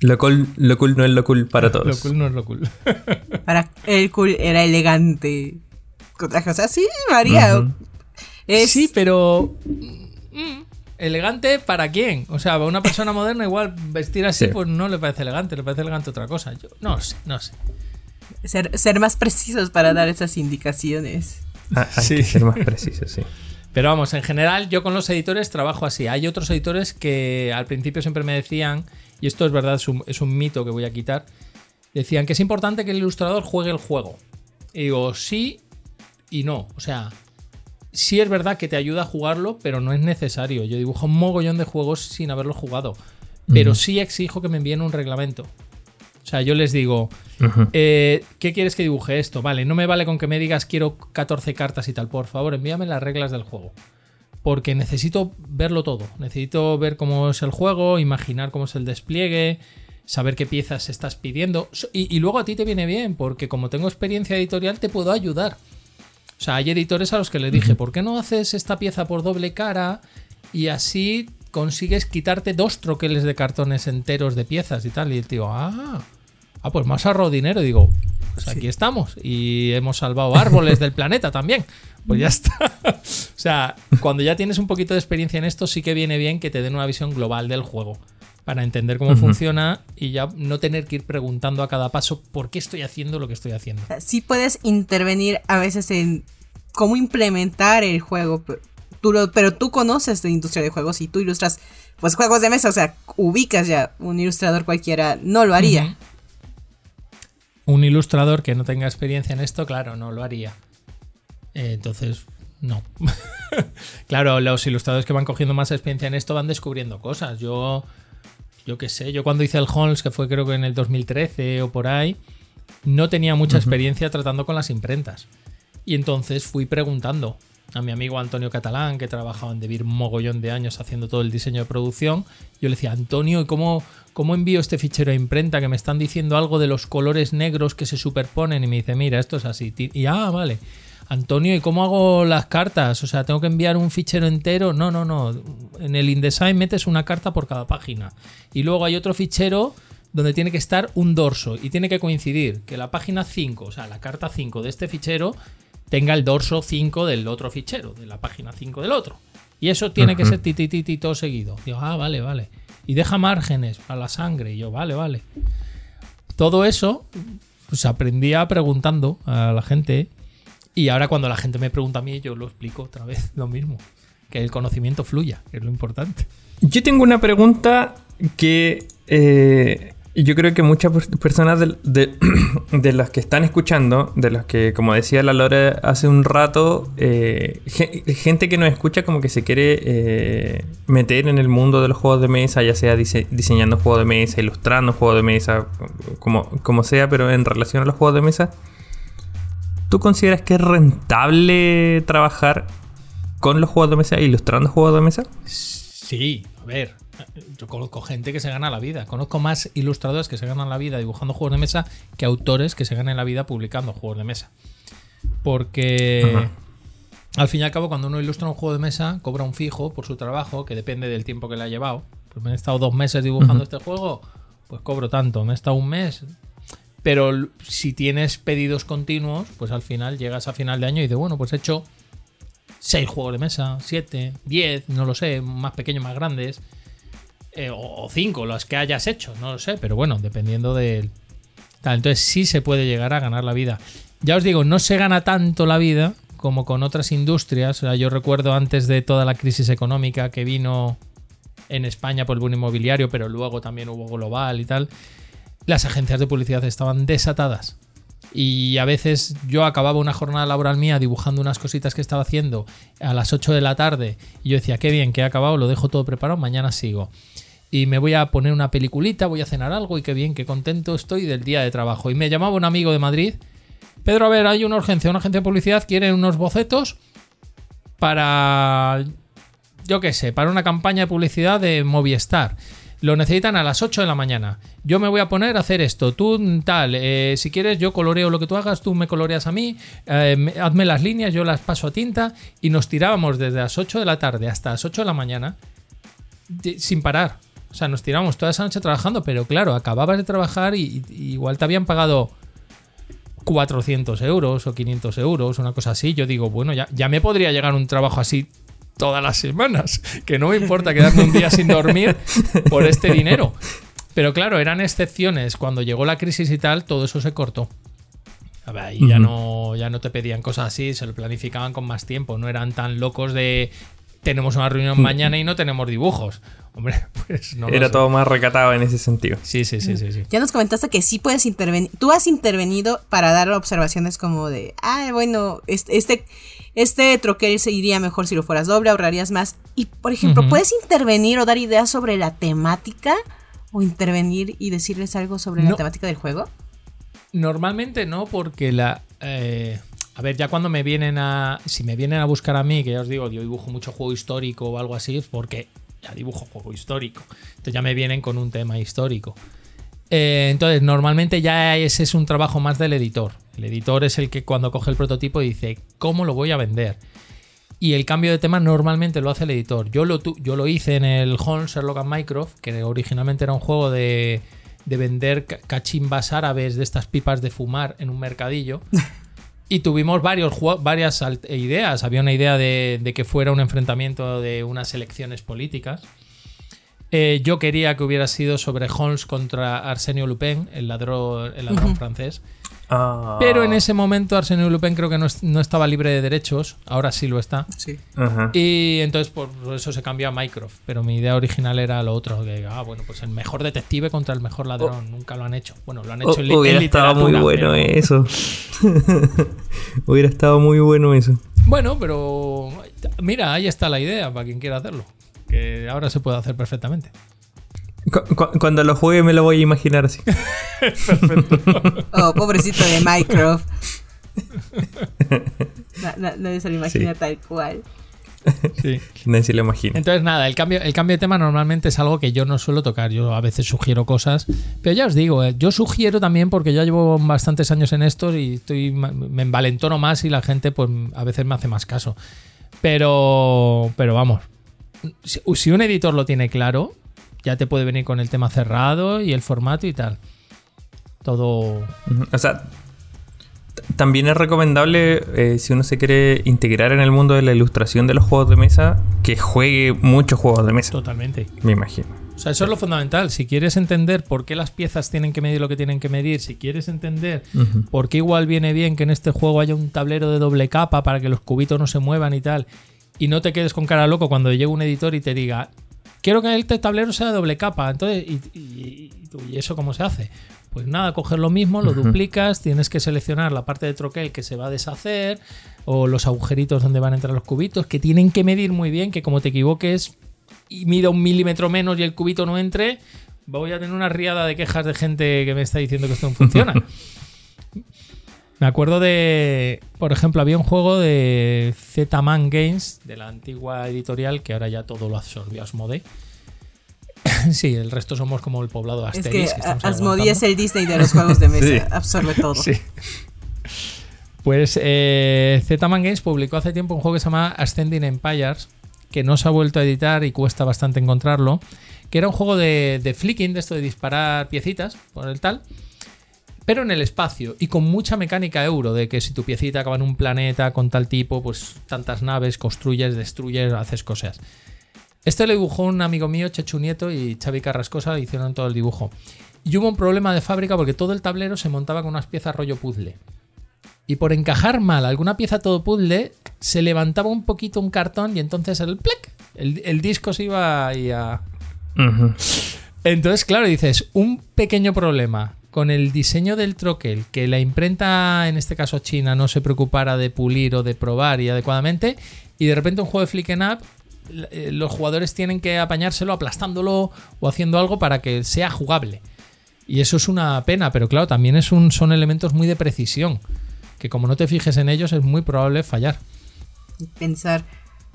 Lo cool, no es lo cool para todos. Lo cool no es lo cool. para el cool era elegante. Otra cosa, sí, María. Sí, pero. Mm, ¿Elegante para quién? O sea, a una persona moderna igual vestir así, pues no le parece elegante, le parece elegante otra cosa. Yo no sé, no sé. Ser, ser más precisos para dar esas indicaciones. Ah, hay sí. que ser más precisos, sí. Pero vamos, en general yo con los editores trabajo así. Hay otros editores que al principio siempre me decían y esto es verdad, es un, mito que voy a quitar, decían que es importante que el ilustrador juegue el juego. Y digo, sí y no. O sea, sí es verdad que te ayuda a jugarlo, pero no es necesario. Yo dibujo un mogollón de juegos sin haberlo jugado. Pero sí exijo que me envíen un reglamento. O sea, yo les digo, eh, ¿qué quieres que dibuje esto? Vale, no me vale con que me digas quiero 14 cartas y tal. Por favor, envíame las reglas del juego porque necesito verlo todo. Necesito ver cómo es el juego, imaginar cómo es el despliegue, saber qué piezas estás pidiendo. Y, luego a ti te viene bien, porque como tengo experiencia editorial, te puedo ayudar. O sea, hay editores a los que les dije, ¿por qué no haces esta pieza por doble cara y así consigues quitarte dos troqueles de cartones enteros de piezas y tal? Y el tío, ah, ah pues más ahorro dinero. Y digo, pues aquí estamos y hemos salvado árboles del planeta también. Pues ya está. o sea, cuando ya tienes un poquito de experiencia en esto, sí que viene bien que te den una visión global del juego para entender cómo funciona y ya no tener que ir preguntando a cada paso por qué estoy haciendo lo que estoy haciendo. Sí puedes intervenir a veces en cómo implementar el juego, pero tú conoces de industria de juegos y tú ilustras pues juegos de mesa, o sea, ubicas ya un ilustrador cualquiera no lo haría. Un ilustrador que no tenga experiencia en esto, claro, no lo haría. Eh, entonces, no. claro, los ilustradores que van cogiendo más experiencia en esto van descubriendo cosas. Yo, yo qué sé, yo cuando hice el Holmes, que fue creo que en el 2013 o por ahí, no tenía mucha experiencia tratando con las imprentas. Y entonces fui preguntando a mi amigo Antonio Catalán, que trabajaba en Debir mogollón de años haciendo todo el diseño de producción. Yo le decía, Antonio, ¿y cómo, cómo envío este fichero a imprenta? Que me están diciendo algo de los colores negros que se superponen. Y me dice, mira, esto es así. Y ah, vale. Antonio, ¿y cómo hago las cartas? O sea, ¿tengo que enviar un fichero entero? No, no, no. En el InDesign metes una carta por cada página. Y luego hay otro fichero donde tiene que estar un dorso y tiene que coincidir que la página 5, o sea, la carta 5 de este fichero, tenga el dorso 5 del otro fichero, de la página 5 del otro. Y eso tiene que ser titititi todo seguido. Digo, ah, vale, vale. Y deja márgenes para la sangre. Y yo, vale, vale. Todo eso, pues aprendía preguntando a la gente y ahora cuando la gente me pregunta a mí, yo lo explico otra vez lo mismo. Que el conocimiento fluya, que es lo importante. Yo tengo una pregunta que eh, yo creo que muchas personas de, las que están escuchando, de las que, como decía la Lore hace un rato, eh, gente que nos escucha como que se quiere eh, meter en el mundo de los juegos de mesa, ya sea diseñando juegos de mesa, ilustrando juegos de mesa, como, como sea, pero en relación a los juegos de mesa ¿Tú consideras que es rentable trabajar con los juegos de mesa, ilustrando juegos de mesa? Sí, a ver, Yo conozco gente que se gana la vida. Conozco más ilustradores que se ganan la vida dibujando juegos de mesa que autores que se ganan la vida publicando juegos de mesa. Porque al fin y al cabo, cuando uno ilustra un juego de mesa, cobra un fijo por su trabajo, que depende del tiempo que le ha llevado. Pues me he estado dos meses dibujando este juego, pues cobro tanto. Me he estado un mes. Pero si tienes pedidos continuos, pues al final llegas a final de año y dices, bueno, pues he hecho seis juegos de mesa, siete, diez, no lo sé, más pequeños, más grandes. Eh, o cinco, los que hayas hecho, no lo sé, pero bueno, dependiendo del. Entonces sí se puede llegar a ganar la vida. Ya os digo, no se gana tanto la vida como con otras industrias. yo recuerdo antes de toda la crisis económica que vino en España por el boom inmobiliario, pero luego también hubo global y tal, las agencias de publicidad estaban desatadas. Y a veces yo acababa una jornada laboral mía dibujando unas cositas que estaba haciendo a las 8 de la tarde y yo decía, qué bien, que he acabado, lo dejo todo preparado, mañana sigo. Y me voy a poner una peliculita, voy a cenar algo y qué bien, qué contento estoy del día de trabajo. Y me llamaba un amigo de Madrid Pedro, a ver, hay una urgencia, una agencia de publicidad quiere unos bocetos para, yo qué sé, para una campaña de publicidad de Movistar. Lo necesitan a las 8 de la mañana. Yo me voy a poner a hacer esto. Tú tal, eh, si quieres yo coloreo lo que tú hagas, tú me coloreas a mí, eh, hazme las líneas, yo las paso a tinta y nos tirábamos desde las 8 de la tarde hasta las 8 de la mañana sin parar. O sea, nos tirábamos toda esa noche trabajando, pero claro, acababas de trabajar y igual te habían pagado 400 euros o 500 euros, una cosa así, yo digo, bueno, ya, ya me podría llegar un trabajo así todas las semanas, que no me importa quedarme un día sin dormir por este dinero. Pero claro, eran excepciones. Cuando llegó la crisis y tal, todo eso se cortó. Y ya no, ya no te pedían cosas así, se lo planificaban con más tiempo. No eran tan locos de tenemos una reunión mañana y no tenemos dibujos. Hombre, pues no. Era todo más recatado en ese sentido. Sí, sí, sí, sí, Ya nos comentaste que sí puedes intervenir. Tú has intervenido para dar observaciones como de, ah, bueno, este, este, troquel se iría mejor si lo fueras doble, ahorrarías más. Y, por ejemplo, ¿puedes intervenir o dar ideas sobre la temática? ¿O intervenir y decirles algo sobre la temática del juego? Normalmente no, porque la... Eh, a ver, ya cuando me vienen a. Si me vienen a buscar a mí, que ya os digo, yo dibujo mucho juego histórico o algo así, es porque ya dibujo juego histórico. Entonces ya me vienen con un tema histórico. Eh, entonces, normalmente ya ese es un trabajo más del editor. El editor es el que cuando coge el prototipo dice, ¿cómo lo voy a vender? Y el cambio de tema normalmente lo hace el editor. Yo lo, yo lo hice en el Holmes Sherlock and Mycroft, que originalmente era un juego de, de vender cachimbas árabes de estas pipas de fumar en un mercadillo. Y tuvimos varios, varias ideas. Había una idea de, que fuera un enfrentamiento de unas elecciones políticas. Eh, yo quería que hubiera sido sobre Holmes contra Arsenio Lupin, el ladrón, el ladrón francés. Ah. Pero en ese momento Arsenio Lupin creo que no, estaba libre de derechos, ahora sí lo está. Sí. Y entonces por eso se cambió a Mycroft, pero mi idea original era lo otro, que ah, bueno, pues el mejor detective contra el mejor ladrón, oh. nunca lo han hecho. Bueno, lo han hecho en, Hubiera estado muy bueno eso. hubiera estado muy bueno eso. Bueno, pero mira, ahí está la idea para quien quiera hacerlo, que ahora se puede hacer perfectamente cuando lo juegue me lo voy a imaginar así. oh, pobrecito de Minecraft. nadie se lo imagina tal cual. Sí. Nadie se lo imagina. Entonces, nada, el cambio, el cambio de tema normalmente es algo que yo no suelo tocar. Yo a veces sugiero cosas. Pero ya os digo, eh, yo sugiero también porque ya llevo bastantes años en esto y estoy, me envalentono más y la gente, pues a veces me hace más caso. Pero, pero vamos, si un editor lo tiene claro, ya te puede venir con el tema cerrado y el formato y tal. Todo. O sea, también es recomendable, eh, si uno se quiere integrar en el mundo de la ilustración de los juegos de mesa, que juegue muchos juegos de mesa. Totalmente. Me imagino. O sea, eso es lo fundamental. Si quieres entender por qué las piezas tienen que medir lo que tienen que medir, si quieres entender por qué igual viene bien que en este juego haya un tablero de doble capa para que los cubitos no se muevan y tal, y no te quedes con cara loco cuando llegue un editor y te diga, quiero que el tablero sea de doble capa. Entonces, y, eso cómo se hace? Pues nada, coger lo mismo, lo duplicas, tienes que seleccionar la parte de troquel que se va a deshacer o los agujeritos donde van a entrar los cubitos, que tienen que medir muy bien, que como te equivoques y mida un milímetro menos y el cubito no entre, voy a tener una riada de quejas de gente que me está diciendo que esto no funciona. Me acuerdo de, por ejemplo, había un juego de Z-Man Games, de la antigua editorial, que ahora ya todo lo absorbió Asmodee, sí, el resto somos como el poblado de Es que, que es el Disney de los juegos de mesa, absorbe todo. Sí. Pues eh, Z-Man Games publicó hace tiempo un juego que se llama Ascending Empires, que no se ha vuelto a editar y cuesta bastante encontrarlo, que era un juego de, de flicking, de esto de disparar piecitas por el tal, pero en el espacio y con mucha mecánica euro, de que si tu piecita acaba en un planeta con tal tipo, pues tantas naves, construyes, destruyes, haces cosas. Este lo dibujó un amigo mío, Chechu Nieto y Xavi Carrascosa, hicieron todo el dibujo. Y hubo un problema de fábrica porque todo el tablero se montaba con unas piezas rollo puzzle. Y por encajar mal alguna pieza todo puzzle, se levantaba un poquito un cartón y entonces el plec, el, disco se iba ahí a... Entonces, claro, dices, un pequeño problema con el diseño del troquel, que la imprenta, en este caso china, no se preocupara de pulir o de probar y adecuadamente, y de repente un juego de Flicken Up, eh, los jugadores tienen que apañárselo aplastándolo o haciendo algo para que sea jugable. Y eso es una pena, pero claro, también son elementos muy de precisión, que como no te fijes en ellos es muy probable fallar. Pensar,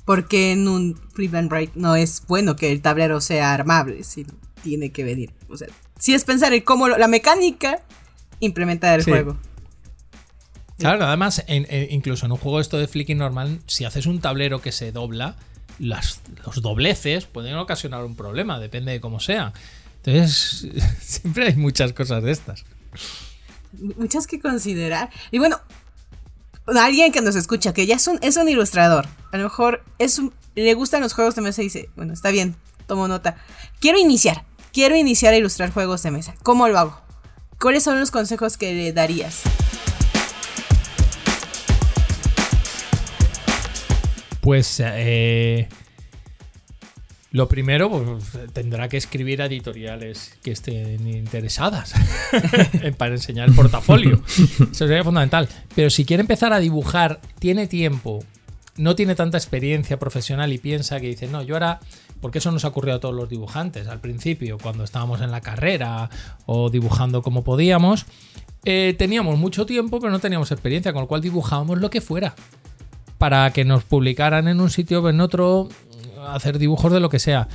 ¿por qué en un Flip and Break no es bueno que el tablero sea armable, sino tiene que venir? Si es pensar en cómo la mecánica implementar el juego. Claro, además, incluso en un juego esto de flicking normal, si haces un tablero que se dobla, las, los dobleces pueden ocasionar un problema, depende de cómo sea. Entonces, siempre hay muchas cosas de estas. Muchas que considerar. Y bueno, alguien que nos escucha, que ya es un, es un ilustrador, a lo mejor es le gustan los juegos de mesa y dice, bueno, está bien, tomo nota. Quiero iniciar quiero iniciar a ilustrar juegos de mesa. ¿Cómo lo hago? ¿Cuáles son los consejos que le darías? Pues eh, lo primero, pues, tendrá que escribir a editoriales que estén interesadas para enseñar el portafolio. Eso sería fundamental. Pero si quiere empezar a dibujar, tiene tiempo, no tiene tanta experiencia profesional y piensa que dice, no, yo ahora porque eso nos ha ocurrido a todos los dibujantes al principio, cuando estábamos en la carrera o dibujando como podíamos. Eh, teníamos mucho tiempo, pero no teníamos experiencia, con lo cual dibujábamos lo que fuera. Para que nos publicaran en un sitio o en otro, hacer dibujos de lo que sea.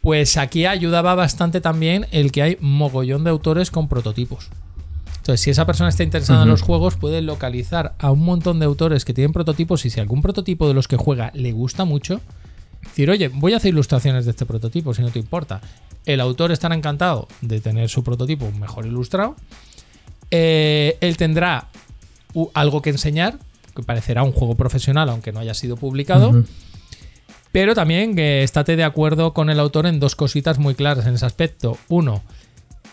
Pues aquí ayudaba bastante también el que hay mogollón de autores con prototipos. Entonces, si esa persona está interesada en los juegos, puede localizar a un montón de autores que tienen prototipos y si algún prototipo de los que juega le gusta mucho, Decir, oye, voy a hacer ilustraciones de este prototipo, si no te importa. El autor estará encantado de tener su prototipo mejor ilustrado. Eh, él tendrá algo que enseñar, que parecerá un juego profesional, aunque no haya sido publicado. Pero también que estate de acuerdo con el autor en dos cositas muy claras en ese aspecto. Uno,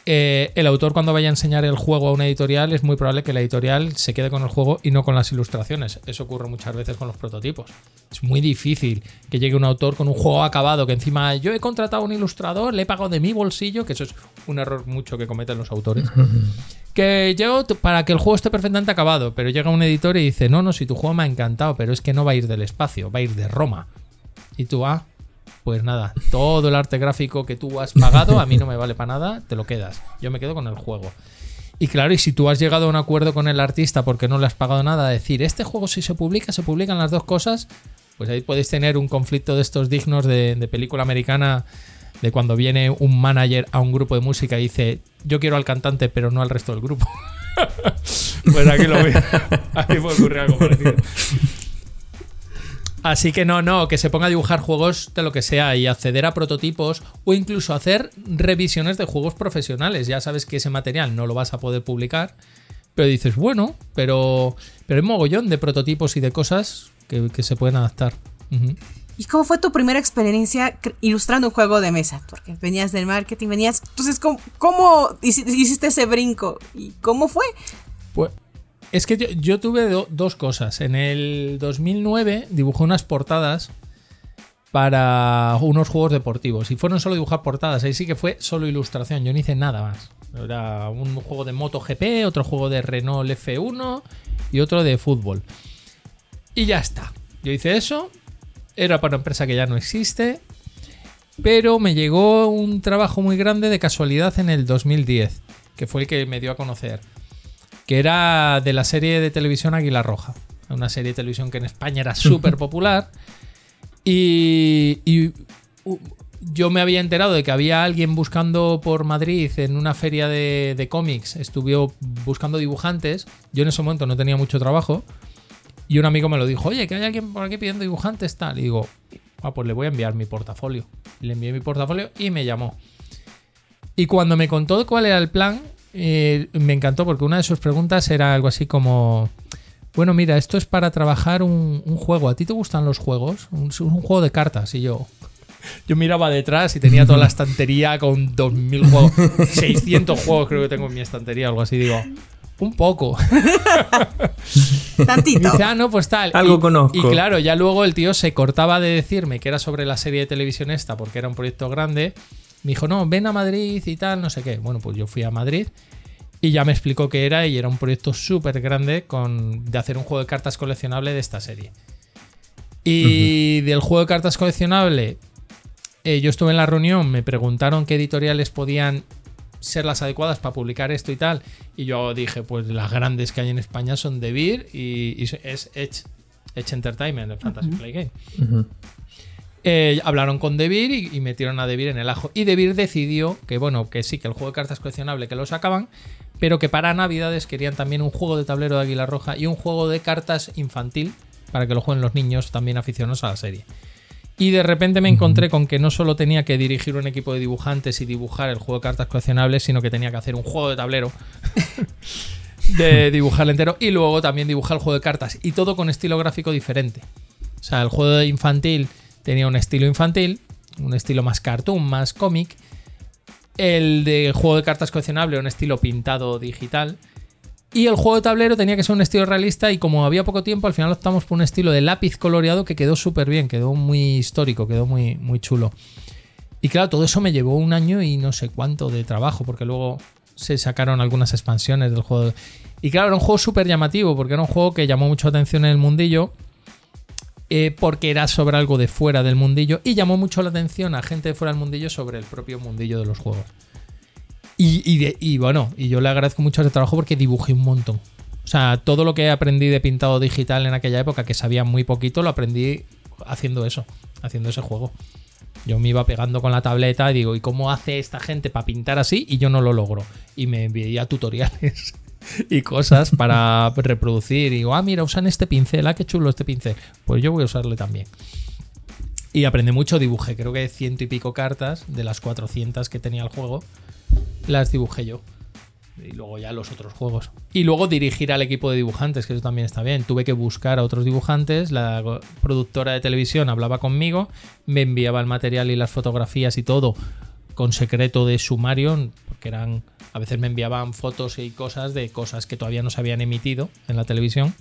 eh, el autor cuando vaya a enseñar el juego a una editorial es muy probable que la editorial se quede con el juego y no con las ilustraciones. Eso ocurre muchas veces con los prototipos. Es muy difícil que llegue un autor con un juego acabado que encima yo he contratado a un ilustrador, le he pagado de mi bolsillo, que eso es un error mucho que cometen los autores. que yo para que el juego esté perfectamente acabado, pero llega un editor y dice, no, no, si tu juego me ha encantado, pero es que no va a ir del espacio, va a ir de Roma. Y tú, ah, pues nada, todo el arte gráfico que tú has pagado a mí no me vale para nada, te lo quedas. Yo me quedo con el juego. Y claro, y si tú has llegado a un acuerdo con el artista porque no le has pagado nada, decir, este juego si se publica, se publican las dos cosas, pues ahí podéis tener un conflicto de estos dignos de, película americana, de cuando viene un manager a un grupo de música y dice, yo quiero al cantante, pero no al resto del grupo. pues aquí lo veo. Aquí puede ocurrir algo parecido. Así que no, no, que se ponga a dibujar juegos de lo que sea y acceder a prototipos o incluso hacer revisiones de juegos profesionales. Ya sabes que ese material no lo vas a poder publicar, pero dices, bueno, pero, pero hay mogollón de prototipos y de cosas que, se pueden adaptar. ¿Y cómo fue tu primera experiencia ilustrando un juego de mesa? Porque venías del marketing, venías... Entonces, ¿cómo, cómo hiciste ese brinco? ¿Y cómo fue? Pues es que yo, tuve dos cosas. En el 2009 dibujé unas portadas para unos juegos deportivos. Y fueron solo dibujar portadas. Ahí sí que fue solo ilustración. Yo no hice nada más. Era un juego de MotoGP, otro juego de Renault F1 y otro de fútbol. Y ya está. Yo hice eso. Era para una empresa que ya no existe. Pero me llegó un trabajo muy grande de casualidad en el 2010, que fue el que me dio a conocer que era de la serie de televisión Águila Roja. Una serie de televisión que en España era súper popular. Y, yo me había enterado de que había alguien buscando por Madrid en una feria de, de cómics, estuvo buscando dibujantes. Yo en ese momento no tenía mucho trabajo. Y un amigo me lo dijo, oye, que hay alguien por aquí pidiendo dibujantes, tal. Y digo, ah, pues le voy a enviar mi portafolio. Le envié mi portafolio y me llamó. Y cuando me contó cuál era el plan, eh, me encantó porque una de sus preguntas era algo así como, bueno, mira, esto es para trabajar un, juego. ¿A ti te gustan los juegos? Un, un, juego de cartas. Y yo, yo miraba detrás y tenía toda la estantería con 2.000 juegos, 600 juegos creo que tengo en mi estantería, algo así. Digo, un poco. Tantito. Dice, ah, no, pues tal. Algo conozco. Y claro, ya luego el tío se cortaba de decirme que era sobre la serie de televisión esta, porque era un proyecto grande. Me dijo, no, ven a Madrid y tal, no sé qué. Bueno, pues yo fui a Madrid y ya me explicó qué era y era un proyecto súper grande con, de hacer un juego de cartas coleccionable de esta serie. Y del juego de cartas coleccionable, eh, yo estuve en la reunión, me preguntaron qué editoriales podían ser las adecuadas para publicar esto y tal. Y yo dije, pues las grandes que hay en España son The Beer y, es Edge, Entertainment, el Fantasy Play Game. Eh, hablaron con Debir y, y, metieron a Debir en el ajo. Y Debir decidió que, bueno, que sí, que el juego de cartas coleccionable que lo sacaban, pero que para Navidades querían también un juego de tablero de Águila Roja y un juego de cartas infantil para que lo jueguen los niños también aficionados a la serie. Y de repente me encontré con que no solo tenía que dirigir un equipo de dibujantes y dibujar el juego de cartas coleccionables, sino que tenía que hacer un juego de tablero. de dibujar entero y luego también dibujar el juego de cartas y todo con estilo gráfico diferente. O sea, el juego de infantil tenía un estilo infantil, un estilo más cartoon, más cómic. El de juego de cartas coleccionable, un estilo pintado digital. Y el juego de tablero tenía que ser un estilo realista y como había poco tiempo, al final optamos por un estilo de lápiz coloreado que quedó súper bien, quedó muy histórico, quedó muy, muy chulo. Y claro, todo eso me llevó un año y no sé cuánto de trabajo, porque luego se sacaron algunas expansiones del juego. Y claro, era un juego súper llamativo, porque era un juego que llamó mucho atención en el mundillo, eh, porque era sobre algo de fuera del mundillo, y llamó mucho la atención a gente de fuera del mundillo sobre el propio mundillo de los juegos. Y, bueno, y yo le agradezco mucho ese trabajo porque dibujé un montón. O sea, todo lo que aprendí de pintado digital en aquella época, que sabía muy poquito, lo aprendí haciendo eso, haciendo ese juego. Yo me iba pegando con la tableta y digo, ¿y cómo hace esta gente para pintar así? Y yo no lo logro. Y me veía tutoriales y cosas para reproducir. Y digo, ah, mira, usan este pincel, ah, qué chulo este pincel. Pues yo voy a usarle también. Y aprendí mucho, dibujé creo que ciento y pico cartas de las 400 que tenía el juego las dibujé yo. Y luego ya los otros juegos. Y luego dirigir al equipo de dibujantes, que eso también está bien. Tuve que buscar a otros dibujantes. La productora de televisión hablaba conmigo, me enviaba el material y las fotografías y todo con secreto de sumario, porque eran. A veces me enviaban fotos y cosas de cosas que todavía no se habían emitido en la televisión.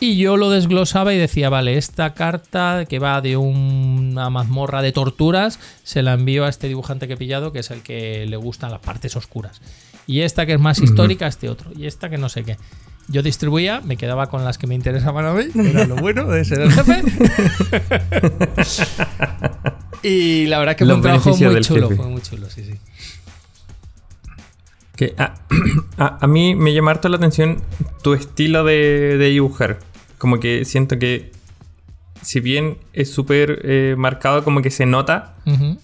Y yo lo desglosaba y decía, vale, esta carta que va de una mazmorra de torturas, se la envío a este dibujante que he pillado, que es el que le gustan las partes oscuras. Y esta que es más histórica, este otro. Y esta que no sé qué. Yo distribuía, me quedaba con las que me interesaban a mí, era lo bueno de ser el jefe. y la verdad que fue un trabajo muy chulo, fue muy chulo, sí, sí. Que a, mí me llama harto la atención tu estilo de dibujar como que siento que si bien es súper eh, marcado, como que se nota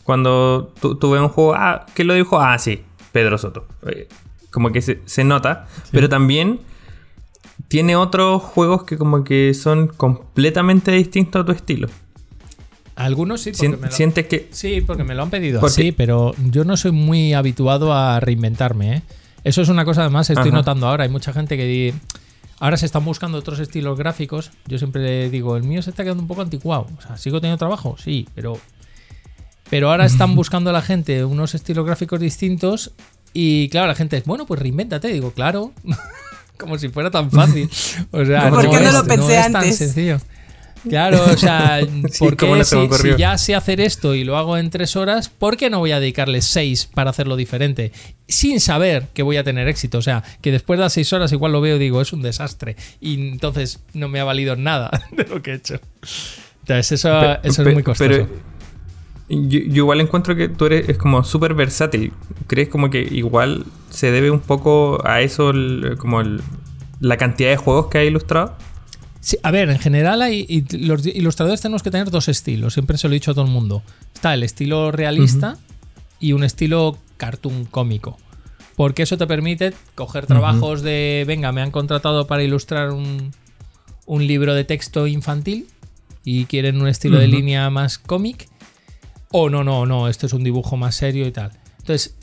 cuando tú, ves un juego, ah, ¿qué lo dijo? Ah, sí, Pedro Soto. Eh, como que se, nota, pero también tiene otros juegos que como que son completamente distintos a tu estilo. Algunos sí, porque me lo, sientes que sí, porque me lo han pedido Sí, pero yo no soy muy habituado a reinventarme. ¿eh? Eso es una cosa además estoy notando ahora. Hay mucha gente que dice Ahora se están buscando otros estilos gráficos. Yo siempre digo, el mío se está quedando un poco anticuado. O sea, ¿sigo teniendo trabajo? Sí, pero. Pero ahora están buscando a la gente unos estilos gráficos distintos. Y claro, la gente es, bueno, pues reinvéntate. Digo, claro. Como si fuera tan fácil. O sea, ¿Por qué no, lo pensé antes? tan sencillo. Claro, o sea, porque si, ya sé hacer esto y lo hago en tres horas, ¿por qué no voy a dedicarle seis para hacerlo diferente? Sin saber que voy a tener éxito. O sea, que después de las seis horas igual lo veo y digo, es un desastre. Y entonces no me ha valido nada de lo que he hecho. Entonces, eso, eso es muy costoso. Pero, yo, igual encuentro que tú eres es como súper versátil. ¿Crees como que igual se debe un poco a eso, como la cantidad de juegos que has ilustrado? A ver, en general hay, los ilustradores tenemos que tener dos estilos, siempre se lo he dicho a todo el mundo. Está el estilo realista y un estilo cartoon cómico. Porque eso te permite coger trabajos de, venga, me han contratado para ilustrar un, un libro de texto infantil y quieren un estilo de línea más cómic. O no, no, no, esto es un dibujo más serio y tal. Entonces,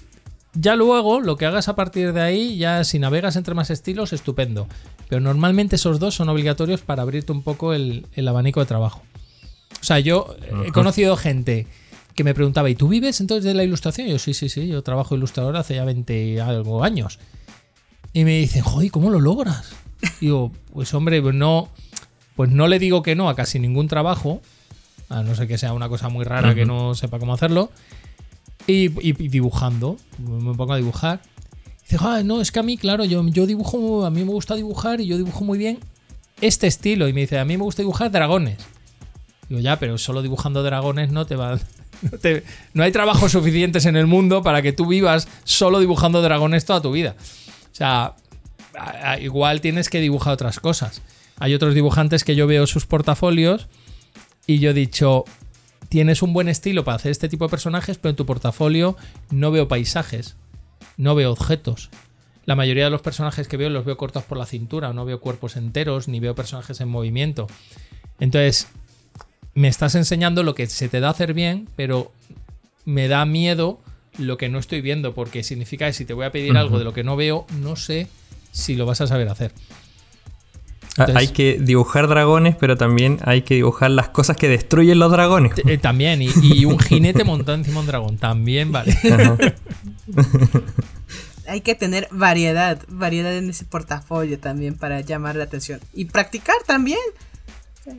ya luego, lo que hagas a partir de ahí, ya si navegas entre más estilos, estupendo. Pero normalmente esos dos son obligatorios para abrirte un poco el, abanico de trabajo. O sea, yo he conocido gente que me preguntaba, ¿y tú vives entonces de la ilustración? Y yo, sí, sí, sí, yo trabajo ilustrador hace ya 20 algo años. Y me dicen, joder, ¿cómo lo logras? Y digo, pues hombre, pues no, pues no le digo que no a casi ningún trabajo, a no ser que sea una cosa muy rara que no sepa cómo hacerlo. Y, dibujando, me pongo a dibujar. dice, ah, no, es que a mí, claro, yo, yo dibujo, a mí me gusta dibujar y yo dibujo muy bien este estilo. Y me dice, a mí me gusta dibujar dragones. Digo, ya, pero solo dibujando dragones no te va. No, no hay trabajos suficientes en el mundo para que tú vivas solo dibujando dragones toda tu vida. O sea, igual tienes que dibujar otras cosas. Hay otros dibujantes que yo veo sus portafolios y yo he dicho, tienes un buen estilo para hacer este tipo de personajes, pero en tu portafolio no veo paisajes, no veo objetos. La mayoría de los personajes que veo los veo cortados por la cintura, no veo cuerpos enteros, ni veo personajes en movimiento. Entonces, me estás enseñando lo que se te da hacer bien, pero me da miedo lo que no estoy viendo, porque significa que si te voy a pedir algo de lo que no veo, no sé si lo vas a saber hacer. Ah, hay que dibujar dragones, pero también hay que dibujar las cosas que destruyen los dragones. Eh, también, y, un jinete montado encima de un dragón, también vale. hay que tener variedad, variedad en ese portafolio también para llamar la atención. Y practicar también.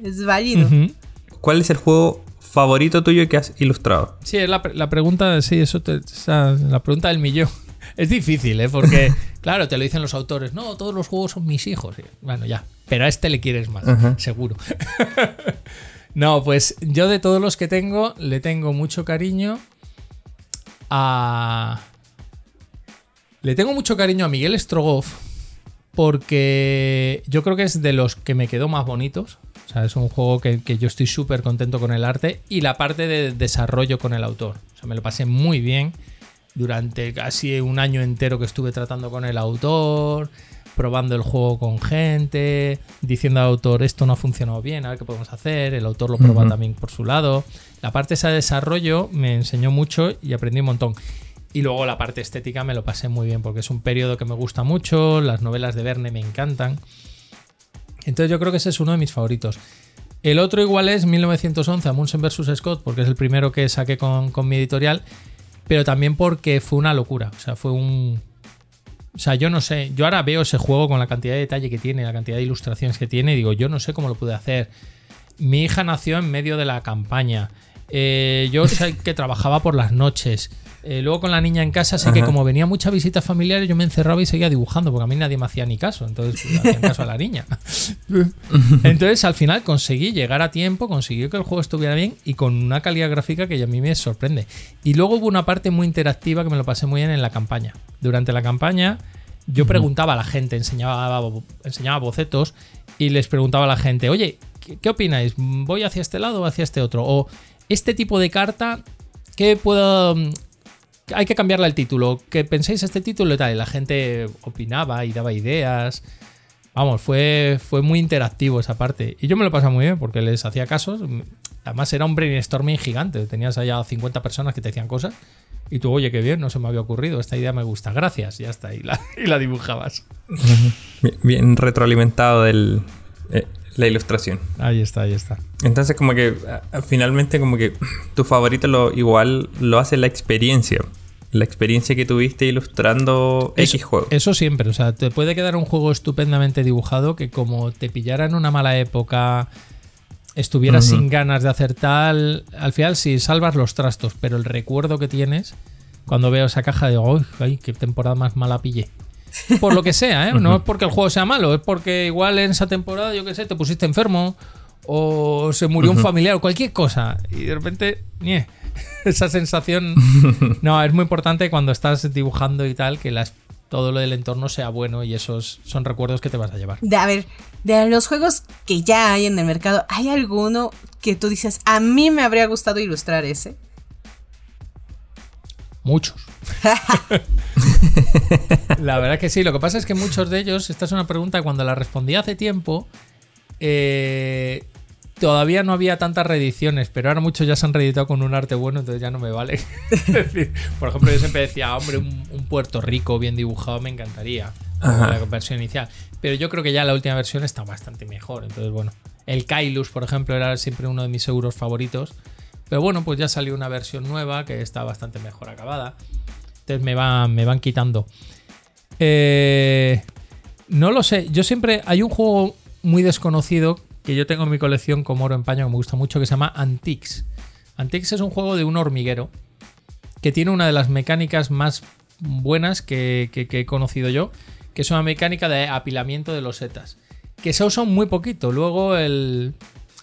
Es válido. ¿Cuál es el juego favorito tuyo que has ilustrado? Sí, la, la pregunta, sí, eso la pregunta del millón. Es difícil, ¿eh? Porque, claro, te lo dicen los autores. No, todos los juegos son mis hijos. Bueno, ya. Pero a este le quieres más, seguro. no, pues yo de todos los que tengo, le tengo mucho cariño a. Le tengo mucho cariño a Miguel Strogoff. Porque yo creo que es de los que me quedó más bonitos. O sea, es un juego que, que yo estoy súper contento con el arte y la parte de desarrollo con el autor. O sea, me lo pasé muy bien durante casi un año entero que estuve tratando con el autor, probando el juego con gente, diciendo al autor esto no ha funcionado bien, a ver qué podemos hacer, el autor lo prueba también por su lado. La parte esa de desarrollo me enseñó mucho y aprendí un montón. Y luego la parte estética me lo pasé muy bien porque es un periodo que me gusta mucho, las novelas de Verne me encantan. Entonces yo creo que ese es uno de mis favoritos. El otro igual es 1911, Amundsen vs. Scott, porque es el primero que saqué con, con mi editorial pero también porque fue una locura. O sea, fue un. O sea, yo no sé. Yo ahora veo ese juego con la cantidad de detalle que tiene, la cantidad de ilustraciones que tiene, y digo, yo no sé cómo lo pude hacer. Mi hija nació en medio de la campaña. Eh, yo sé que trabajaba por las noches. Eh, luego con la niña en casa sé que como venía mucha visita familiar yo me encerraba y seguía dibujando porque a mí nadie me hacía ni caso, entonces pues, hacía caso a la niña. entonces al final conseguí llegar a tiempo, conseguí que el juego estuviera bien y con una calidad gráfica que a mí me sorprende. Y luego hubo una parte muy interactiva que me lo pasé muy bien en la campaña. Durante la campaña yo preguntaba a la gente, enseñaba, enseñaba bocetos y les preguntaba a la gente, oye, ¿qué, ¿qué opináis? ¿Voy hacia este lado o hacia este otro? O este tipo de carta, ¿qué puedo hay que cambiarle el título. Que penséis este título y tal. Y la gente opinaba y daba ideas. Vamos, fue, fue muy interactivo esa parte. Y yo me lo pasaba muy bien porque les hacía casos. Además era un brainstorming gigante. Tenías allá 50 personas que te decían cosas. Y tú, oye, qué bien, no se me había ocurrido. Esta idea me gusta. Gracias. Ya está. Y la, y la dibujabas. Bien, retroalimentado del, eh, la ilustración. Ahí está, ahí está. Entonces como que finalmente como que tu favorito lo igual lo hace la experiencia. La experiencia que tuviste ilustrando X juego. Eso siempre, o sea, te puede quedar un juego estupendamente dibujado que como te pillara en una mala época, estuvieras sin ganas de hacer tal, al final sí salvas los trastos, pero el recuerdo que tienes cuando veo esa caja de, ¡ay, qué temporada más mala pillé! Por lo que sea, ¿eh? No es porque el juego sea malo, es porque igual en esa temporada, yo qué sé, te pusiste enfermo o se murió un familiar o cualquier cosa. Y de repente, esa sensación. No, es muy importante cuando estás dibujando y tal, que las todo lo del entorno sea bueno y esos son recuerdos que te vas a llevar. De, a ver, de los juegos que ya hay en el mercado, ¿hay alguno que tú dices, a mí me habría gustado ilustrar ese? Muchos. la verdad que sí, lo que pasa es que muchos de ellos, esta es una pregunta cuando la respondí hace tiempo, eh, todavía no había tantas reediciones, pero ahora muchos ya se han reeditado con un arte bueno, entonces ya no me vale. por ejemplo, yo siempre decía, hombre, un, Puerto Rico bien dibujado me encantaría. La versión inicial. Pero yo creo que ya la última versión está bastante mejor. Entonces, bueno. El Kailus, por ejemplo, era siempre uno de mis seguros favoritos. Pero bueno, pues ya salió una versión nueva que está bastante mejor acabada. Entonces me, me van quitando. Eh, no lo sé. Yo siempre. Hay un juego muy desconocido que yo tengo en mi colección como oro en paño que me gusta mucho que se llama Antiques. Antiques es un juego de un hormiguero que tiene una de las mecánicas más buenas que, he conocido yo, que es una mecánica de apilamiento de los setas, que se usa muy poquito. Luego el,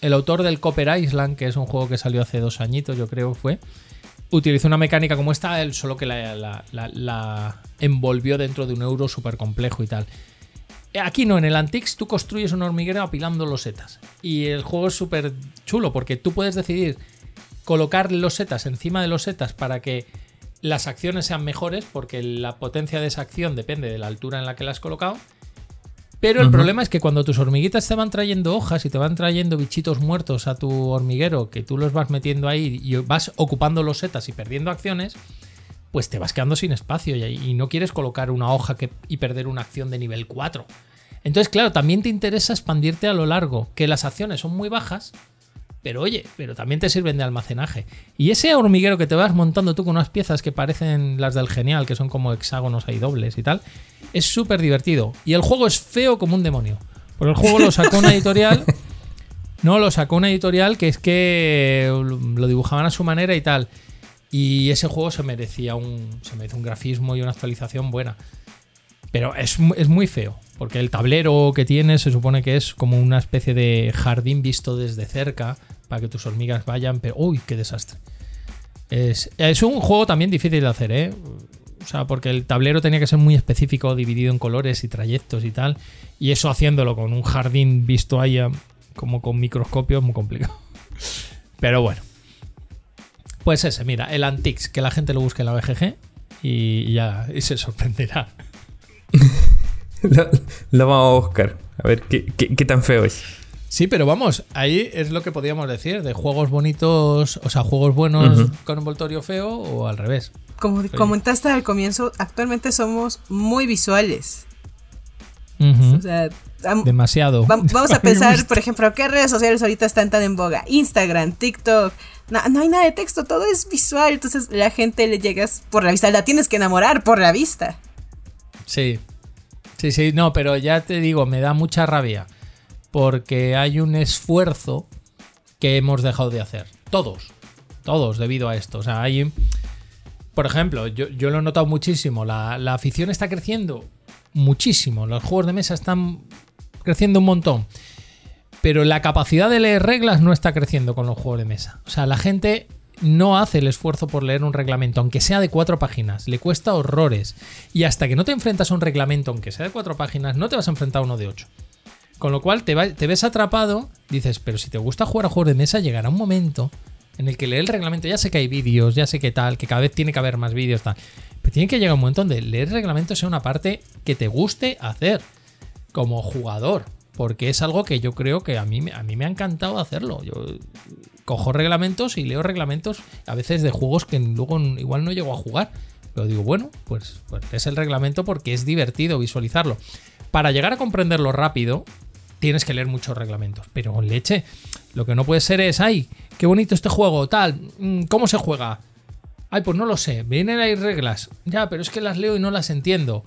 autor del Copper Island, que es un juego que salió hace dos añitos, yo creo fue, utilizó una mecánica como esta, él solo que la, envolvió dentro de un euro súper complejo y tal. Aquí no, en el Antiques tú construyes un hormiguero apilando los setas. Y el juego es súper chulo porque tú puedes decidir colocar los setas encima de los setas para que las acciones sean mejores porque la potencia de esa acción depende de la altura en la que la has colocado. Pero el problema es que cuando tus hormiguitas te van trayendo hojas y te van trayendo bichitos muertos a tu hormiguero, que tú los vas metiendo ahí y vas ocupando los setas y perdiendo acciones, pues te vas quedando sin espacio y, no quieres colocar una hoja y perder una acción de nivel 4. Entonces, claro, también te interesa expandirte a lo largo, que las acciones son muy bajas, pero oye, pero también te sirven de almacenaje. Y ese hormiguero que te vas montando tú con unas piezas que parecen las del genial, que son como hexágonos ahí dobles y tal, es súper divertido. Y el juego es feo como un demonio. Porque el juego lo sacó una editorial. No, lo sacó una editorial que es que lo dibujaban a su manera y tal. Y ese juego se merecía un, se merece un grafismo y una actualización buena. Pero es, muy feo, porque el tablero que tiene se supone que es como una especie de jardín visto desde cerca para que tus hormigas vayan, pero ¡uy, qué desastre! Es, es un juego también difícil de hacer, ¿eh? O sea, porque el tablero tenía que ser muy específico, dividido en colores y trayectos y tal. Y eso haciéndolo con un jardín visto ahí como con microscopio es muy complicado. Pero bueno. Pues ese, mira, el Antix, que la gente lo busque en la BGG y ya y se sorprenderá. lo, vamos a buscar. A ver qué, tan feo es. Sí, pero vamos, ahí es lo que podríamos decir, de juegos bonitos, o sea, juegos buenos con envoltorio feo o al revés. Como comentaste al comienzo, actualmente somos muy visuales. Demasiado. Vamos a pensar, por ejemplo, ¿qué redes sociales ahorita están tan en boga? Instagram, TikTok, no, hay nada de texto, todo es visual. Entonces la gente le llegas por la vista, la tienes que enamorar por la vista. Sí, sí, sí, no, pero ya te digo, me da mucha rabia. Porque hay un esfuerzo que hemos dejado de hacer. Todos, todos debido a esto. O sea, hay... Por ejemplo, yo, lo he notado muchísimo. La, la afición está creciendo muchísimo. Los juegos de mesa están creciendo un montón pero la capacidad de leer reglas no está creciendo con los juegos de mesa. O sea, la gente no hace el esfuerzo por leer un reglamento, aunque sea de cuatro páginas. Le cuesta horrores. Y hasta que no te enfrentas a un reglamento, aunque sea de cuatro páginas, no te vas a enfrentar a uno de ocho. Con lo cual te, ves atrapado, dices, pero si te gusta jugar a juegos de mesa, llegará un momento en el que leer el reglamento, ya sé que hay vídeos, ya sé que tal, que cada vez tiene que haber más vídeos, tal. Pero tiene que llegar un momento donde leer el reglamento sea una parte que te guste hacer como jugador porque es algo que yo creo que a mí, a mí me ha encantado hacerlo. Yo cojo reglamentos y leo reglamentos a veces de juegos que luego igual no llego a jugar. Pero digo, bueno, pues, pues es el reglamento porque es divertido visualizarlo. Para llegar a comprenderlo rápido, tienes que leer muchos reglamentos. Pero con leche, lo que no puede ser es, ay, qué bonito este juego, tal, mm, ¿cómo se juega? Ay, pues no lo sé, vienen ahí reglas. Ya, pero es que las leo y no las entiendo.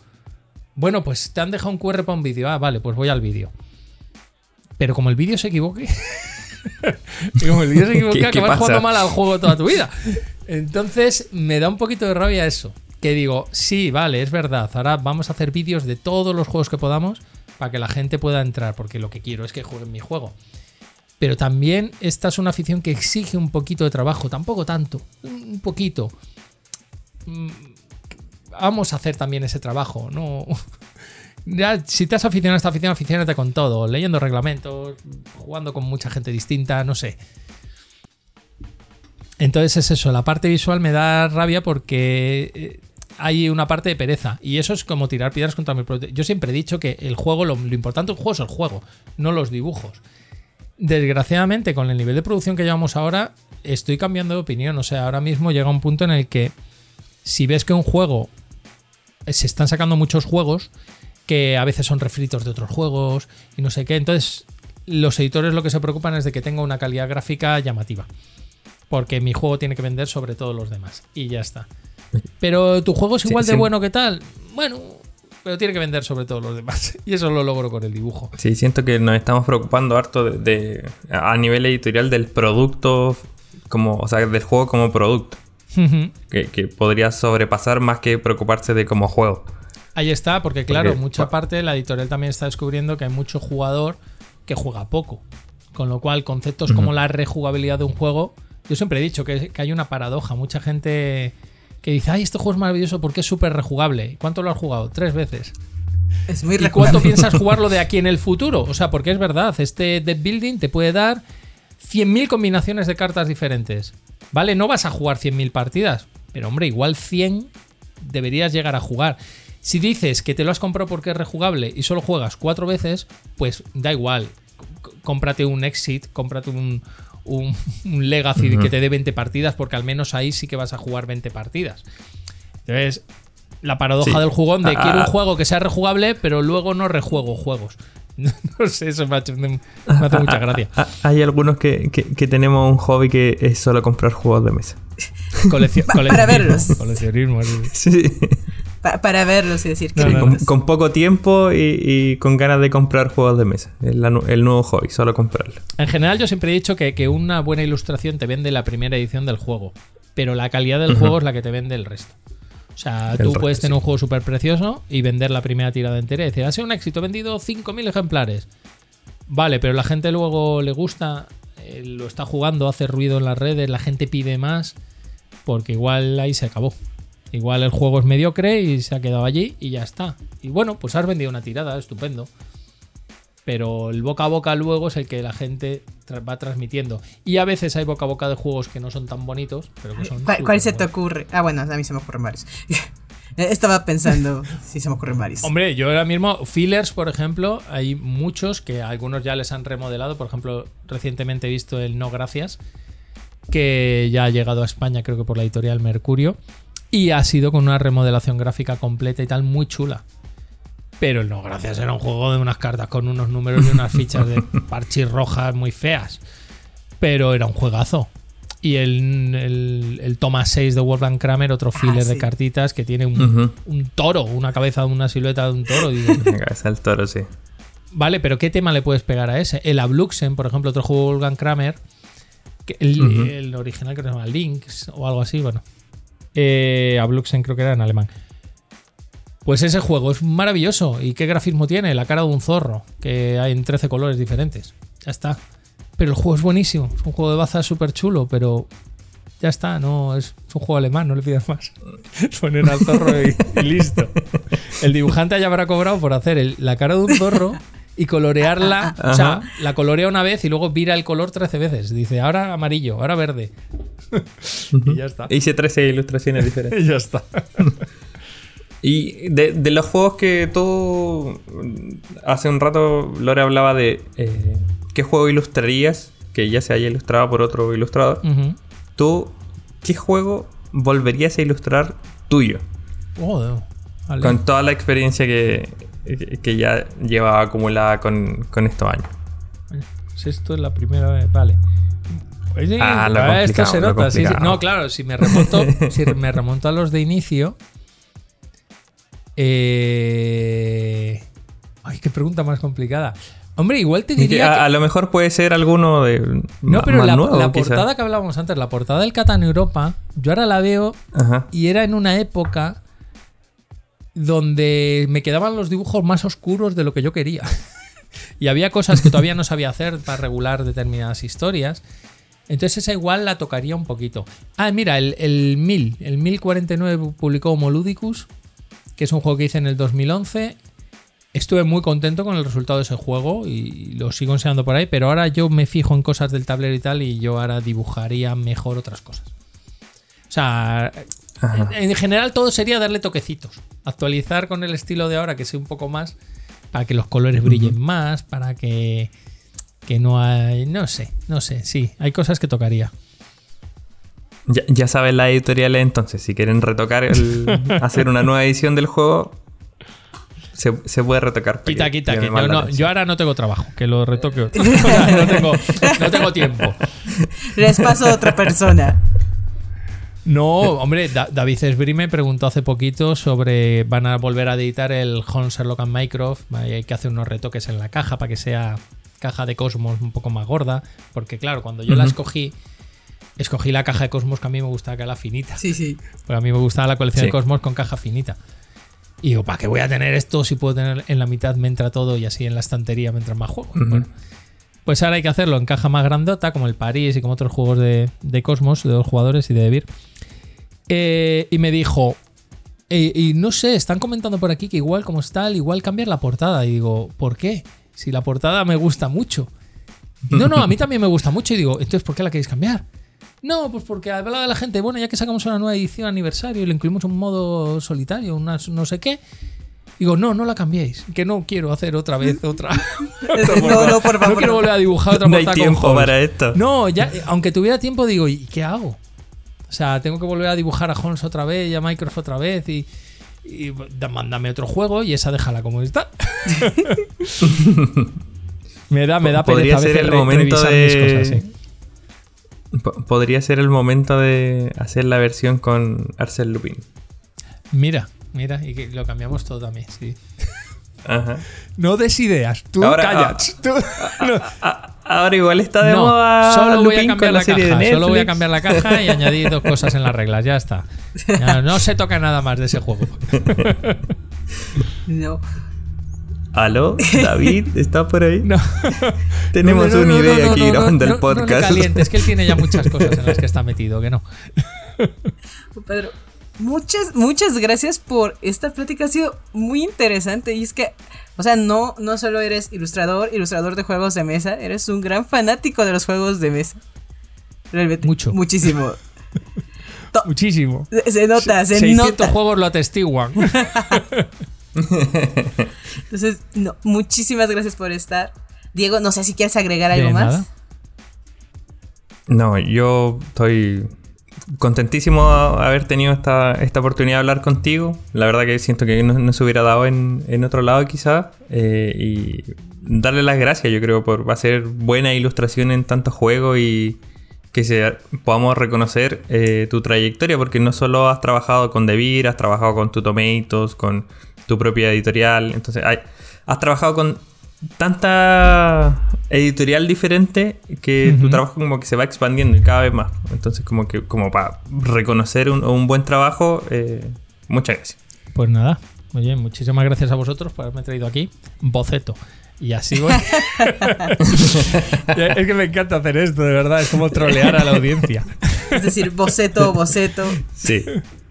Bueno, pues te han dejado un QR para un vídeo. Ah, vale, pues voy al vídeo. Pero como el vídeo se equivoque, como el vídeo se equivoque, acabas jugando mal al juego toda tu vida. Entonces me da un poquito de rabia eso. Que digo, sí, vale, es verdad. Ahora vamos a hacer vídeos de todos los juegos que podamos para que la gente pueda entrar, porque lo que quiero es que jueguen mi juego. Pero también esta es una afición que exige un poquito de trabajo, tampoco tanto, un poquito. Mm, vamos a hacer también ese trabajo, ¿no? Si te has aficionado a esta afición, aficionate con todo, leyendo reglamentos, jugando con mucha gente distinta, no sé. Entonces es eso, la parte visual me da rabia porque eh, hay una parte de pereza. Y eso es como tirar piedras contra mi producto. Yo siempre he dicho que el juego, lo, importante del juego es el juego, no los dibujos. Desgraciadamente, con el nivel de producción que llevamos ahora, estoy cambiando de opinión. O sea, ahora mismo llega un punto en el que si ves que un juego se están sacando muchos juegos que a veces son refritos de otros juegos y no sé qué, entonces los editores lo que se preocupan es de que tenga una calidad gráfica llamativa. Porque mi juego tiene que vender sobre todos los demás. Y ya está. Pero tu juego es igual de bueno que tal. Bueno, pero tiene que vender sobre todos los demás. Y eso lo logro con el dibujo. Sí, siento que nos estamos preocupando harto de, a nivel editorial del producto, como, o sea, del juego como producto que, podría sobrepasar más que preocuparse de como juego. Ahí está, porque claro, mucha parte la editorial también está descubriendo que hay mucho jugador que juega poco. Con lo cual, conceptos como la rejugabilidad de un juego, yo siempre he dicho que, hay una paradoja. Mucha gente que dice, ay, este juego es maravilloso porque es súper rejugable. ¿Cuánto lo has jugado? Tres veces. Es muy ¿Y cuánto piensas jugarlo de aquí en el futuro? O sea, porque es verdad, este Dead Building te puede dar 100.000 combinaciones de cartas diferentes. ¿Vale? No vas a jugar 100.000 partidas, pero hombre, igual 100 deberías llegar a jugar. Si dices que te lo has comprado porque es rejugable y solo juegas cuatro veces, pues da igual. cómprate un Exit, cómprate un, un, Legacy que te dé 20 partidas, porque al menos ahí sí que vas a jugar 20 partidas. Entonces, la paradoja del jugón de ah, quiero un ah. juego que sea rejugable, pero luego no rejuego juegos. no sé, eso me, hace, mucha gracia. Hay algunos que, tenemos un hobby que es solo comprar juegos de mesa. para verlos. Coleccionismo. Sí. Para verlos y decir que con, poco tiempo y, con ganas de comprar juegos de mesa. El, el, nuevo hobby, solo comprarlo. En general, yo siempre he dicho que, una buena ilustración te vende la primera edición del juego, pero la calidad del juego es la que te vende el resto. O sea, tú puedes tener un juego súper precioso y vender la primera tirada entera y decir, ha sido un éxito, he vendido 5.000 ejemplares. Vale, pero la gente luego le gusta, eh, lo está jugando, hace ruido en las redes, la gente pide más, porque igual ahí se acabó. Igual el juego es mediocre y se ha quedado allí y ya está. Y bueno, pues has vendido una tirada, estupendo pero el boca a boca luego es el que la gente va transmitiendo. Y a veces hay boca a boca de juegos que no son tan bonitos, pero que son. ¿Cuál, se te ocurre? Ah, bueno, a mí se me ocurren varios. Estaba pensando si se me ocurren varios. Hombre, yo ahora mismo, fillers, por ejemplo, hay muchos que algunos ya les han remodelado. Por ejemplo, recientemente he visto el No Gracias, que ya ha llegado a España, creo que por la editorial Mercurio. Y ha sido con una remodelación gráfica completa y tal, muy chula. Pero no, gracias, era un juego de unas cartas con unos números y unas fichas de parchis rojas muy feas. Pero era un juegazo. Y el, el, Toma 6 de Wolfgang Kramer, otro ah, filler de cartitas que tiene un, toro, una cabeza, de una silueta de un toro. La cabeza del toro, sí. Vale, pero ¿qué tema le puedes pegar a ese? El Abluxen, por ejemplo, otro juego de Wolfgang Kramer. el, original creo que se llama Lynx o algo así, bueno. Eh, Abluxen creo que era en alemán. Pues ese juego es maravilloso. ¿Y qué grafismo tiene? La cara de un zorro, que hay en 13 colores diferentes. Ya está. Pero el juego es buenísimo. Es un juego de baza súper chulo, pero ya está. No, es, un juego alemán, no le pidas más. Ponen al zorro y, listo. El dibujante ya habrá cobrado por hacer la cara de un zorro y colorearla. O sea, la colorea una vez y luego vira el color 13 veces. Dice, ahora amarillo, ahora verde. y ya está. Hice 13 ilustraciones diferentes. y ya está. Y de, los juegos que tú. Hace un rato Lore hablaba de. Eh, ¿Qué juego ilustrarías? Que ya se haya ilustrado por otro ilustrador. ¿Tú qué juego volverías a ilustrar tuyo? Oh, con toda la experiencia que, que ya lleva acumulada con, con estos años. Pues esto es la primera vez. Vale. ah, lo esto se nota. No, claro, si me remonto, si me remonto a los de inicio, eh... Ay, qué pregunta más complicada. Hombre, igual te diría. A, lo mejor puede ser alguno de. No, pero la, la portada que hablábamos antes, la portada del Catan Europa, yo ahora la veo y era en una época donde me quedaban los dibujos más oscuros de lo que yo quería. y había cosas que todavía no sabía hacer para regular determinadas historias. Entonces esa igual la tocaría un poquito. Ah, mira, el, el 1000, el 1049 publicó Moludicus que es un juego que hice en el 2011. Estuve muy contento con el resultado de ese juego y lo sigo enseñando por ahí, pero ahora yo me fijo en cosas del tablero y tal y yo ahora dibujaría mejor otras cosas. O sea, en, general todo sería darle toquecitos, actualizar con el estilo de ahora que sea un poco más para que los colores brillen más, para que que no hay, no sé, no sé, sí, hay cosas que tocaría. Ya, ya saben las editoriales entonces, si quieren retocar, el, hacer una nueva edición del juego, se, puede retocar. Quita, quita, que yo ahora no tengo trabajo, que lo retoque no, tengo, no tengo tiempo. Les paso a otra persona. No, hombre, David Esbri me preguntó hace poquito sobre van a volver a editar el Holmes Sherlock and Mycroft, hay que hacer unos retoques en la caja para que sea caja de Cosmos un poco más gorda, porque claro, cuando yo la escogí escogí la caja de Cosmos que a mí me gustaba que era finita. Sí, sí. Porque a mí me gustaba la colección de Cosmos con caja finita. Y digo, ¿para qué voy a tener esto si puedo tener en la mitad me entra todo y así en la estantería me entra más juegos? Bueno, pues ahora hay que hacerlo en caja más grandota, como el París y como otros juegos de, Cosmos, de dos jugadores y de Debir. Eh, y me dijo, eh, y no sé, están comentando por aquí que igual como está, igual cambiar la portada. Y digo, ¿por qué? Si la portada me gusta mucho. no, no, a mí también me gusta mucho. Y digo, entonces, ¿por qué la queréis cambiar? No, pues porque hablaba de la gente, bueno, ya que sacamos una nueva edición aniversario y le incluimos un modo solitario, una no sé qué. Digo, no, no la cambiéis, que no quiero hacer otra vez otra. no, no, por favor. No quiero volver a dibujar otra No hay tiempo para esto. No, ya, aunque tuviera tiempo, digo, ¿y qué hago? O sea, tengo que volver a dibujar a Holmes otra vez y a Microsoft otra vez y, y mándame otro juego y esa déjala como está. me da, me da Podría ser el momento de... Cosas, ¿sí? Podría ser el momento de hacer la versión con Arcel Lupin. Mira, mira, y que lo cambiamos todo también, sí. Ajá. No des ideas, tú callas. Ah, ah, ah, ahora igual está de moda. Solo voy a cambiar la, caja. Solo voy a cambiar la caja y añadir dos cosas en las reglas. Ya está. no se toca nada más de ese juego. no. ¿Aló? ¿David? ¿Está por ahí? No. Tenemos una idea aquí grabando el podcast. caliente, es que él tiene ya muchas cosas en las que está metido, que no. Pedro, muchas, muchas gracias por esta plática. Ha sido muy interesante. Y es que, o sea, no, no solo eres ilustrador, ilustrador de juegos de mesa, eres un gran fanático de los juegos de mesa. Realmente. Mucho. Muchísimo. Muchísimo. Se nota, se 600 nota. juegos lo atestiguan. Entonces, no, muchísimas gracias por estar. Diego, no sé si quieres agregar algo más. No, yo estoy contentísimo haber tenido esta, esta, oportunidad de hablar contigo. La verdad que siento que no, se hubiera dado en, otro lado quizás. Eh, y darle las gracias, yo creo, por hacer buena ilustración en tantos juegos y que se, podamos reconocer eh, tu trayectoria, porque no solo has trabajado con Devir, has trabajado con Tomatoes, con tu propia editorial. Entonces, has trabajado con tanta editorial diferente que tu trabajo como que se va expandiendo y cada vez más. Entonces, como que como para reconocer un, buen trabajo, eh, muchas gracias. Pues nada, oye, muchísimas gracias a vosotros por haberme traído aquí. Boceto. Y así voy. es que me encanta hacer esto, de verdad. Es como trolear a la audiencia. Es decir, boceto, boceto. Sí.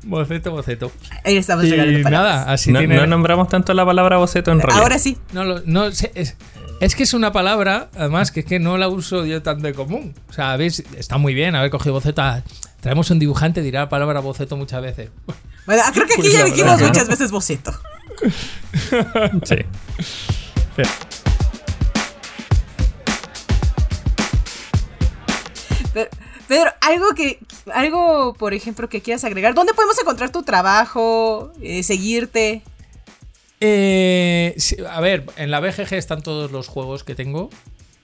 Boceto, boceto. Ahí estamos y nada, así no, no, nombramos tanto la palabra boceto en realidad. Ahora sí. No, no es, es, que es una palabra, además, que es que no la uso yo tan de común. O sea, ¿veis? Está muy bien haber cogido boceto. Traemos un dibujante, dirá la palabra boceto muchas veces. Bueno, creo que aquí pues ya dijimos muchas veces boceto. sí. Pedro, algo que, algo, por ejemplo, que quieras agregar. ¿Dónde podemos encontrar tu trabajo? Eh, seguirte. Eh, a ver, en la BGG están todos los juegos que tengo.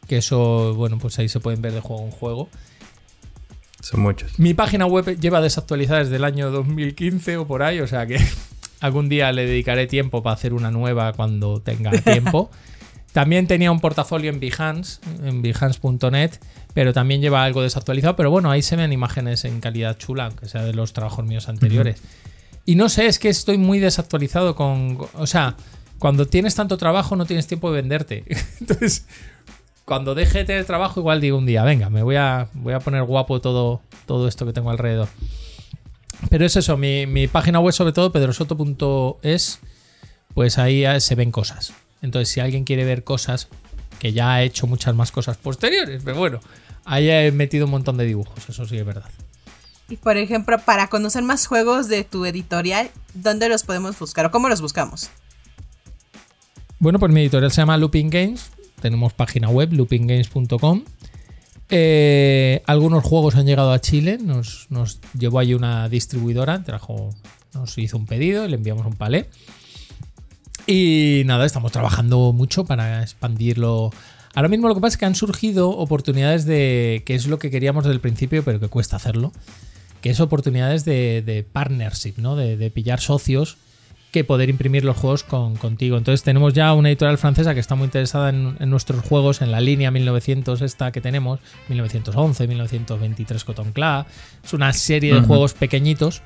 Que eso, bueno, pues ahí se pueden ver de juego en juego. Son muchos. Mi página web lleva desactualizada desde el año 2015 o por ahí, o sea que algún día le dedicaré tiempo para hacer una nueva cuando tenga tiempo. También tenía un portafolio en Behance, en behance.net, pero también lleva algo desactualizado. Pero bueno, ahí se ven imágenes en calidad chula, aunque sea de los trabajos míos anteriores. Y no sé, es que estoy muy desactualizado con. O sea, cuando tienes tanto trabajo no tienes tiempo de venderte. Entonces, cuando deje de tener trabajo, igual digo un día, venga, me voy a, voy a poner guapo todo, todo esto que tengo alrededor. Pero es eso, mi, mi página web sobre todo, pedrosoto.es, pues ahí se ven cosas. Entonces, si alguien quiere ver cosas, que ya ha hecho muchas más cosas posteriores, pero bueno, ahí he metido un montón de dibujos, eso sí es verdad. Y por ejemplo, para conocer más juegos de tu editorial, ¿dónde los podemos buscar o cómo los buscamos? Bueno, pues mi editorial se llama Looping Games. Tenemos página web, loopinggames.com. Eh, algunos juegos han llegado a Chile. Nos, llevó ahí una distribuidora, trajo, nos hizo un pedido, le enviamos un palé. Y nada, estamos trabajando mucho para expandirlo. Ahora mismo lo que pasa es que han surgido oportunidades de. que es lo que queríamos desde el principio, pero que cuesta hacerlo que es oportunidades de, partnership, ¿no? De, pillar socios que poder imprimir los juegos con, contigo. Entonces tenemos ya una editorial francesa que está muy interesada en, nuestros juegos, en la línea 1900 esta que tenemos, 1911, 1923 Cotton Club. Es una serie de juegos pequeñitos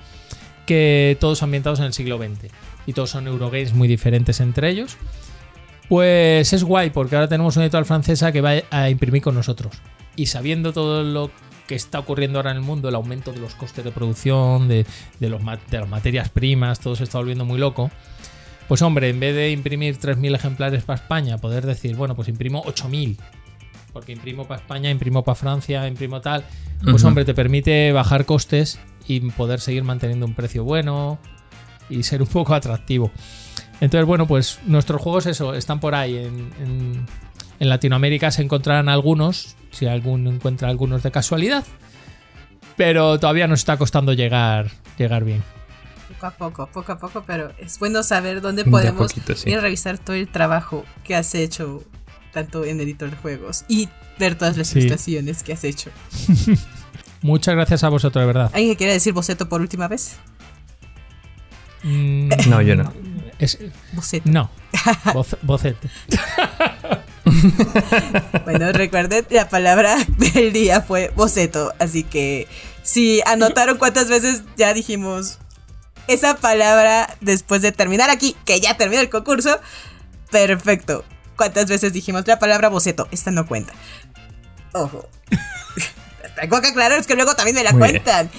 que todos ambientados en el siglo XX. Y todos son Eurogames muy diferentes entre ellos. Pues es guay porque ahora tenemos una editorial francesa que va a imprimir con nosotros. Y sabiendo todo lo que está ocurriendo ahora en el mundo, el aumento de los costes de producción, de, los, de las materias primas, todo se está volviendo muy loco. Pues hombre, en vez de imprimir 3.000 ejemplares para España, poder decir, bueno, pues imprimo 8.000. Porque imprimo para España, imprimo para Francia, imprimo tal. Pues hombre, te permite bajar costes y poder seguir manteniendo un precio bueno y ser un poco atractivo. Entonces, bueno, pues nuestros juegos, eso, están por ahí. En, en Latinoamérica se encontrarán algunos, si alguno encuentra algunos de casualidad. Pero todavía nos está costando llegar, llegar bien. Poco a poco, poco a poco, pero es bueno saber dónde podemos ir a revisar todo el trabajo que has hecho, tanto en editor de juegos, y ver todas las ilustraciones que has hecho. Muchas gracias a vosotros, de verdad. ¿Alguien que quiera decir boceto por última vez? Mm, no, yo no. boceto. No, boceto. bueno, recuerden, la palabra del día fue boceto, así que si anotaron cuántas veces ya dijimos esa palabra después de terminar aquí, que ya terminó el concurso, perfecto. ¿Cuántas veces dijimos la palabra boceto? Esta no cuenta. Ojo. Tengo que aclarar, es que luego también me la cuentan.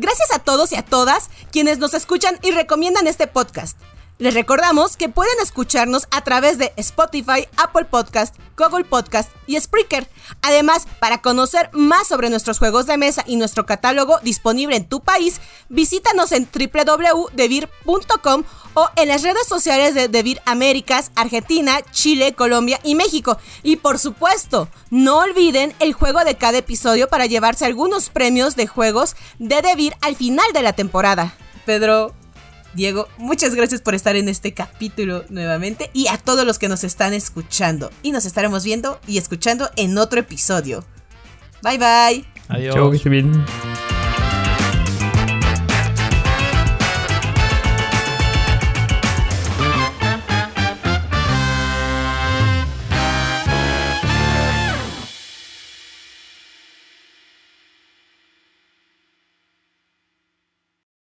Gracias a todos y a todas quienes nos escuchan y recomiendan este podcast. Les recordamos que pueden escucharnos a través de Spotify, Apple Podcast, Google Podcast y Spreaker. Además, para conocer más sobre nuestros juegos de mesa y nuestro catálogo disponible en tu país, visítanos en www.devir.com o en las redes sociales de Devir Américas, Argentina, Chile, Colombia y México. Y por supuesto, no olviden el juego de cada episodio para llevarse algunos premios de juegos de Devir al final de la temporada. Pedro, Diego, muchas gracias por estar en este capítulo nuevamente y a todos los que nos están escuchando. Y nos estaremos viendo y escuchando en otro episodio. Bye bye. Adiós. Chau,